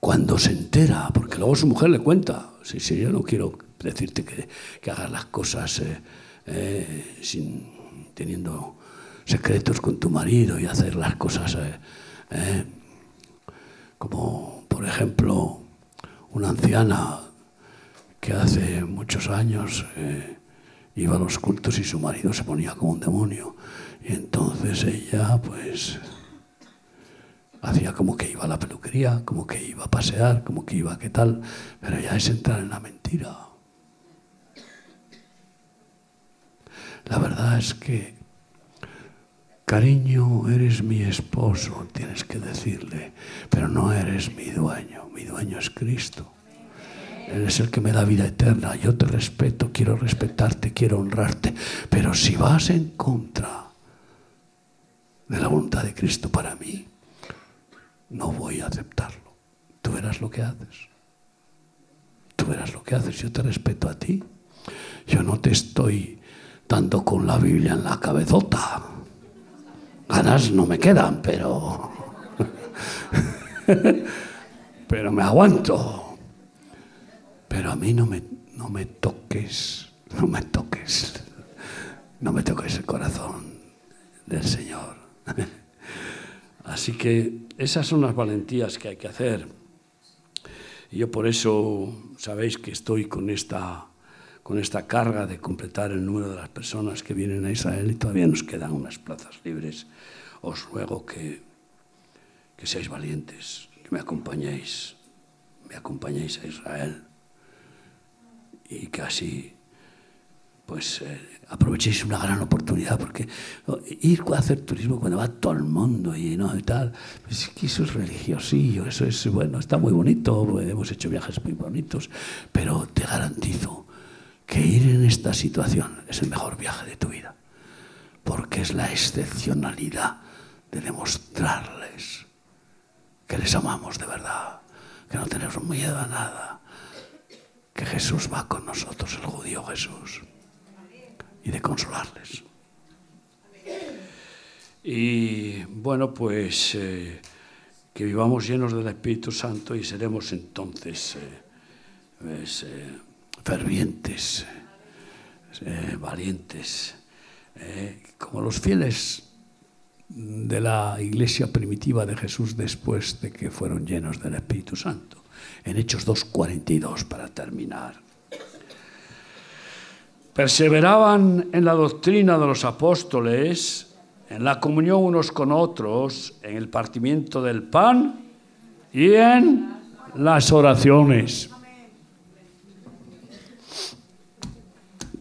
Cuando se entera, porque luego su mujer le cuenta, sí, sí, yo no quiero decirte que, que hagas las cosas eh, eh, sin teniendo secretos con tu marido y hacer las cosas eh, como, por ejemplo, una anciana que hace muchos años iba a los cultos y su marido se ponía como un demonio. Y entonces ella, pues, hacía como que iba a la peluquería, como que iba a pasear, como que iba a qué tal, pero ya es entrar en la mentira. La verdad es que, cariño, eres mi esposo, tienes que decirle, pero no eres mi dueño, mi dueño es Cristo. Él es el que me da vida eterna, yo te respeto, quiero respetarte, quiero honrarte, pero si vas en contra de la voluntad de Cristo para mí, no voy a aceptarlo. Tú verás lo que haces. Tú verás lo que haces. Yo te respeto a ti. Yo no te estoy dando con la Biblia en la cabezota. Ganas no me quedan, pero... pero me aguanto. Pero a mí no me, no me toques, no me toques, no me toques el corazón del Señor. Así que esas son las valentías que hay que hacer. Yo por eso sabéis que estoy con esta, con esta carga de completar el número de las personas que vienen a Israel y todavía nos quedan unas plazas libres. Os ruego que, que seáis valientes, que me acompañéis, me acompañéis a Israel y que así pues eh, aprovechéis una gran oportunidad, porque ir a hacer turismo cuando va todo el mundo y, ¿no? y tal, pues eso es religiosillo, eso es, bueno, está muy bonito, hemos hecho viajes muy bonitos, pero te garantizo que ir en esta situación es el mejor viaje de tu vida, porque es la excepcionalidad de demostrarles que les amamos de verdad, que no tenemos miedo a nada, que Jesús va con nosotros, el judío Jesús y de consolarles. Y bueno, pues eh, que vivamos llenos del Espíritu Santo y seremos entonces eh, pues, eh, fervientes, valientes, como los fieles de la iglesia primitiva de Jesús después de que fueron llenos del Espíritu Santo. En Hechos 2.42 para terminar. Perseveraban en la doctrina de los apóstoles, en la comunión unos con otros, en el partimiento del pan y en las oraciones.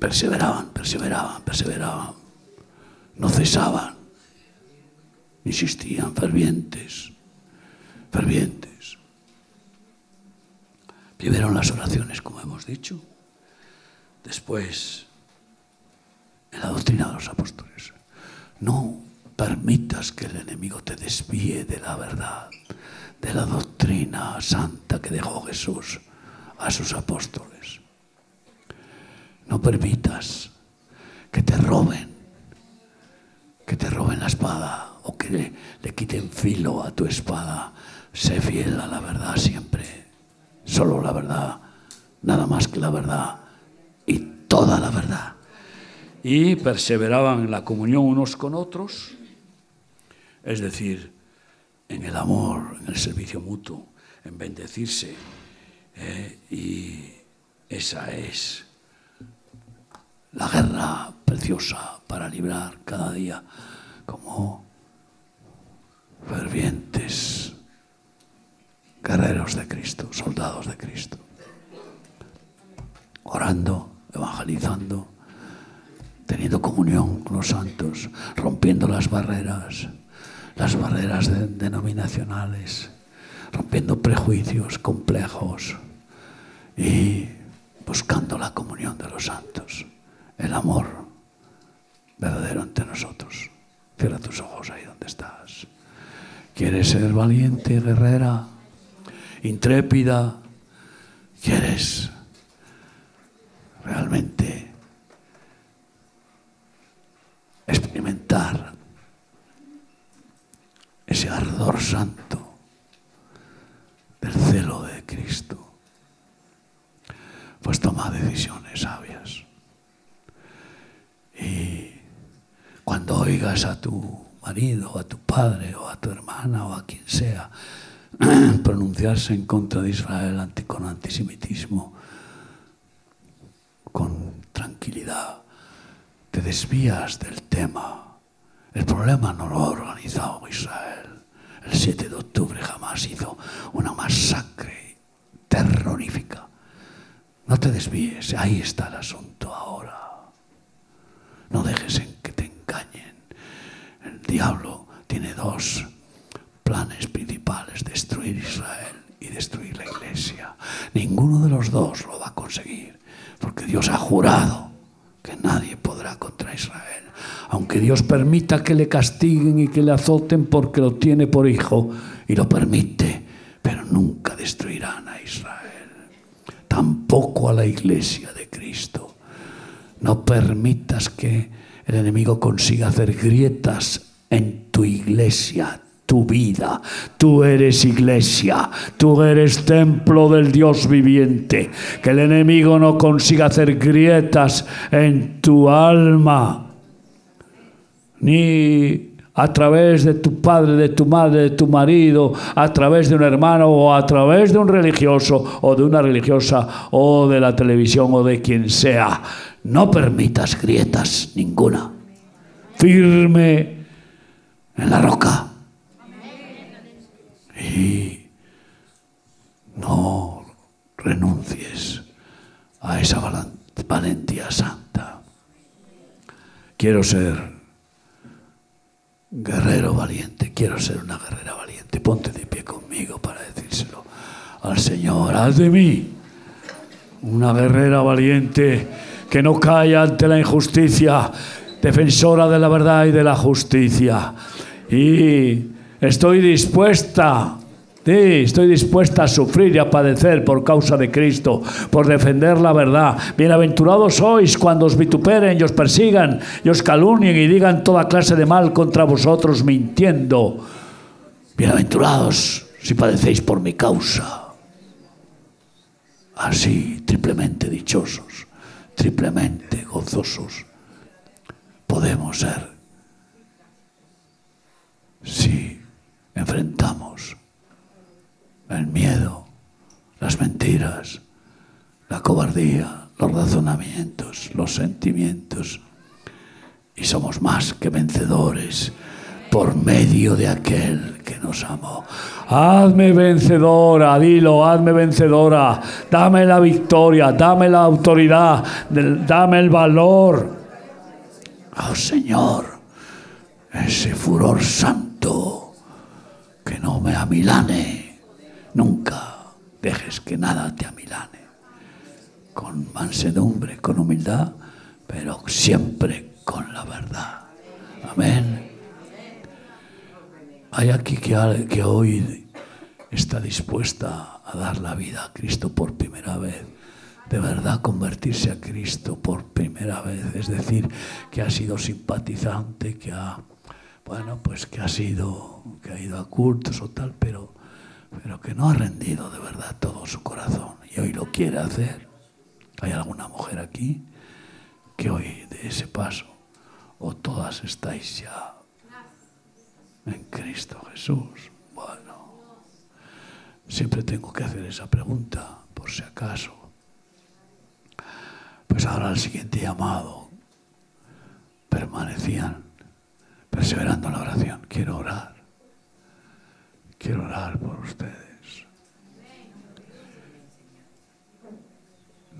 Perseveraban, perseveraban, perseveraban. No cesaban. Insistían, fervientes, fervientes. Primero las oraciones, como hemos dicho. Después, en la doctrina de los apóstoles, no permitas que el enemigo te desvíe de la verdad, de la doctrina santa que dejó Jesús a sus apóstoles. No permitas que te roben, que te roben la espada o que le, le, quiten filo a tu espada. Sé fiel a la verdad siempre, solo la verdad, nada más que la verdad y toda la verdad. Y perseveraban en la comunión unos con otros, es decir, en el amor, en el servicio mutuo, en bendecirse. Eh, y esa es la guerra preciosa para librar cada día como fervientes guerreros de Cristo, soldados de Cristo, orando evangelizando, teniendo comunión con los santos, rompiendo las barreras, las barreras denominacionales, rompiendo prejuicios complejos y buscando la comunión de los santos, el amor verdadero entre nosotros. Cierra tus ojos ahí donde estás. ¿Quieres ser valiente, guerrera, intrépida? ¿Quieres realmente experimentar ese ardor santo del celo de Cristo, pues toma decisiones sabias. Y cuando oigas a tu marido, o a tu padre, o a tu hermana, o a quien sea, pronunciarse en contra de Israel con antisemitismo, con tranquilidad, te desvías del tema. El problema no lo ha organizado Israel. El 7 de octubre jamás hizo una masacre terrorífica. No te desvíes, ahí está el asunto ahora. No dejes en que te engañen. El diablo tiene dos planes principales, destruir Israel y destruir la iglesia. Ninguno de los dos lo va a conseguir, porque Dios ha jurado que nadie podrá contra Israel. Aunque Dios permita que le castiguen y que le azoten porque lo tiene por hijo, y lo permite, pero nunca destruirán a Israel. Tampoco a la iglesia de Cristo. No permitas que el enemigo consiga hacer grietas en tu iglesia, tu vida. Tú eres iglesia, tú eres templo del Dios viviente. Que el enemigo no consiga hacer grietas en tu alma, ni a través de tu padre, de tu madre, de tu marido, a través de un hermano o a través de un religioso o de una religiosa o de la televisión o de quien sea. No permitas grietas ninguna. Firme en la roca. Y no renuncies a esa valentía santa. Quiero ser guerrero valiente, quiero ser una guerrera valiente. Ponte de pie conmigo para decírselo al Señor. Haz de mí una guerrera valiente que no cae ante la injusticia, defensora de la verdad y de la justicia. Y estoy dispuesta Sí, estoy dispuesta a sufrir y a padecer por causa de Cristo, por defender la verdad. Bienaventurados sois cuando os vituperen os persigan y os calumnien y digan toda clase de mal contra vosotros mintiendo. Bienaventurados si padecéis por mi causa. Así, triplemente dichosos, triplemente gozosos podemos ser si enfrentamos el miedo, las mentiras, la cobardía, los razonamientos, los sentimientos. Y somos más que vencedores por medio de aquel que nos amó. Hazme vencedora, dilo, hazme vencedora, dame la victoria, dame la autoridad, dame el valor. Oh Señor, ese furor santo no me amilane Nunca dejes que nada te amilane. Con mansedumbre, con humildad, pero siempre con la verdad. Amén. Hay aquí que, que hoy está dispuesta a dar la vida a Cristo por primera vez. De verdad convertirse a Cristo por primera vez. Es decir, que ha sido simpatizante, que ha, bueno, pues que ha sido, que ha ido a cultos o tal, pero pero que no ha rendido de verdad todo su corazón y hoy lo quiere hacer. ¿Hay alguna mujer aquí que hoy de ese paso o todas estáis ya en Cristo Jesús? Bueno, siempre tengo que hacer esa pregunta por si acaso. Pues ahora el siguiente llamado permanecían perseverando en la oración. Quiero orar. Quiero orar por ustedes.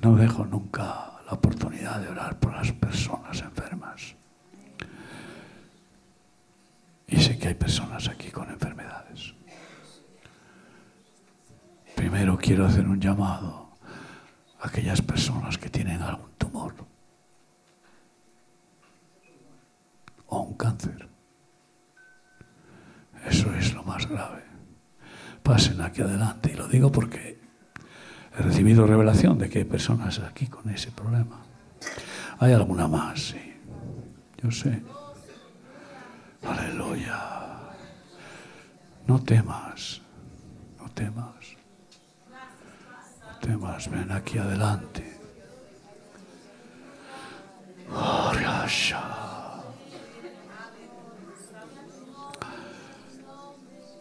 No dejo nunca la oportunidad de orar por las personas enfermas. Y sé que hay personas aquí con enfermedades. Primero quiero hacer un llamado a aquellas personas que tienen algún tumor o un cáncer. Eso es lo más grave pasen aquí adelante. Y lo digo porque he recibido revelación de que hay personas aquí con ese problema. Hay alguna más, sí. Yo sé. Aleluya. No temas, no temas. No temas, ven aquí adelante.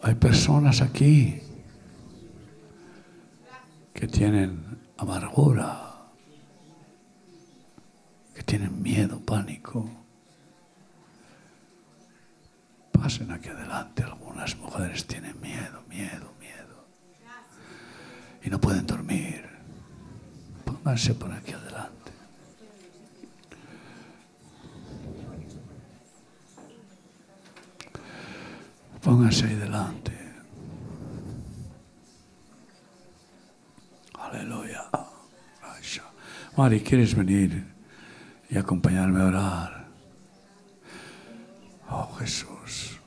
Hay personas aquí que tienen amargura, que tienen miedo, pánico. Pasen aquí adelante. Algunas mujeres tienen miedo, miedo, miedo. Y no pueden dormir. Pónganse por aquí adelante. Pónganse ahí delante. Aleluya. Mari, ¿quieres venir y acompañarme a orar? Oh Jesús.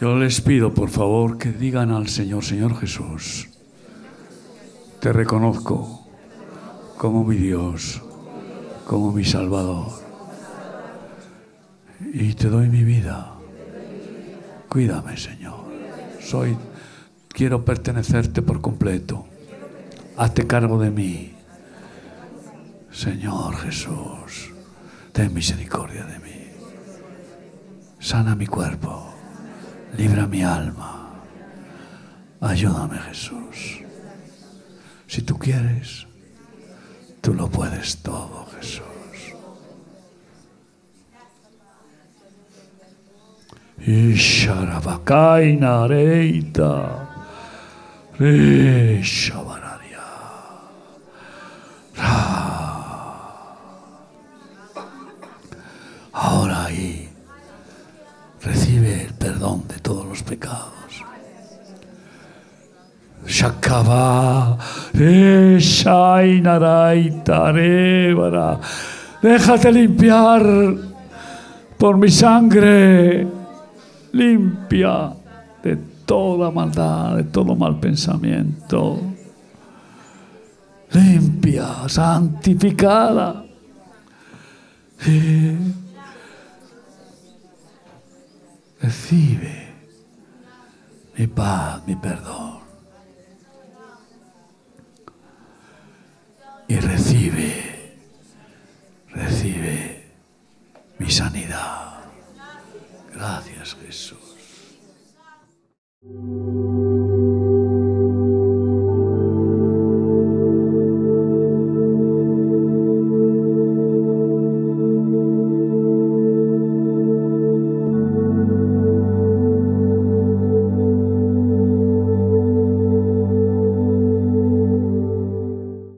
Yo les pido, por favor, que digan al Señor, Señor Jesús, te reconozco como mi Dios, como mi Salvador y te doy mi vida. Cuídame, Señor. Soy, quiero pertenecerte por completo. Hazte cargo de mí. Señor Jesús, ten misericordia de mí. Sana mi cuerpo. Libra mi alma. Ayúdame, Jesús. Si tú quieres, tú lo puedes todo, Jesús. Isharabakaina reita. Ahora ahí recibe el perdón de todos los pecados. Shakaba. Déjate limpiar por mi sangre limpia de toda maldad, todo mal pensamiento. Limpia, santificada. recibe mi paz, mi perdón. Y recibe, recibe mi sanidad. Gracias Jesús. Música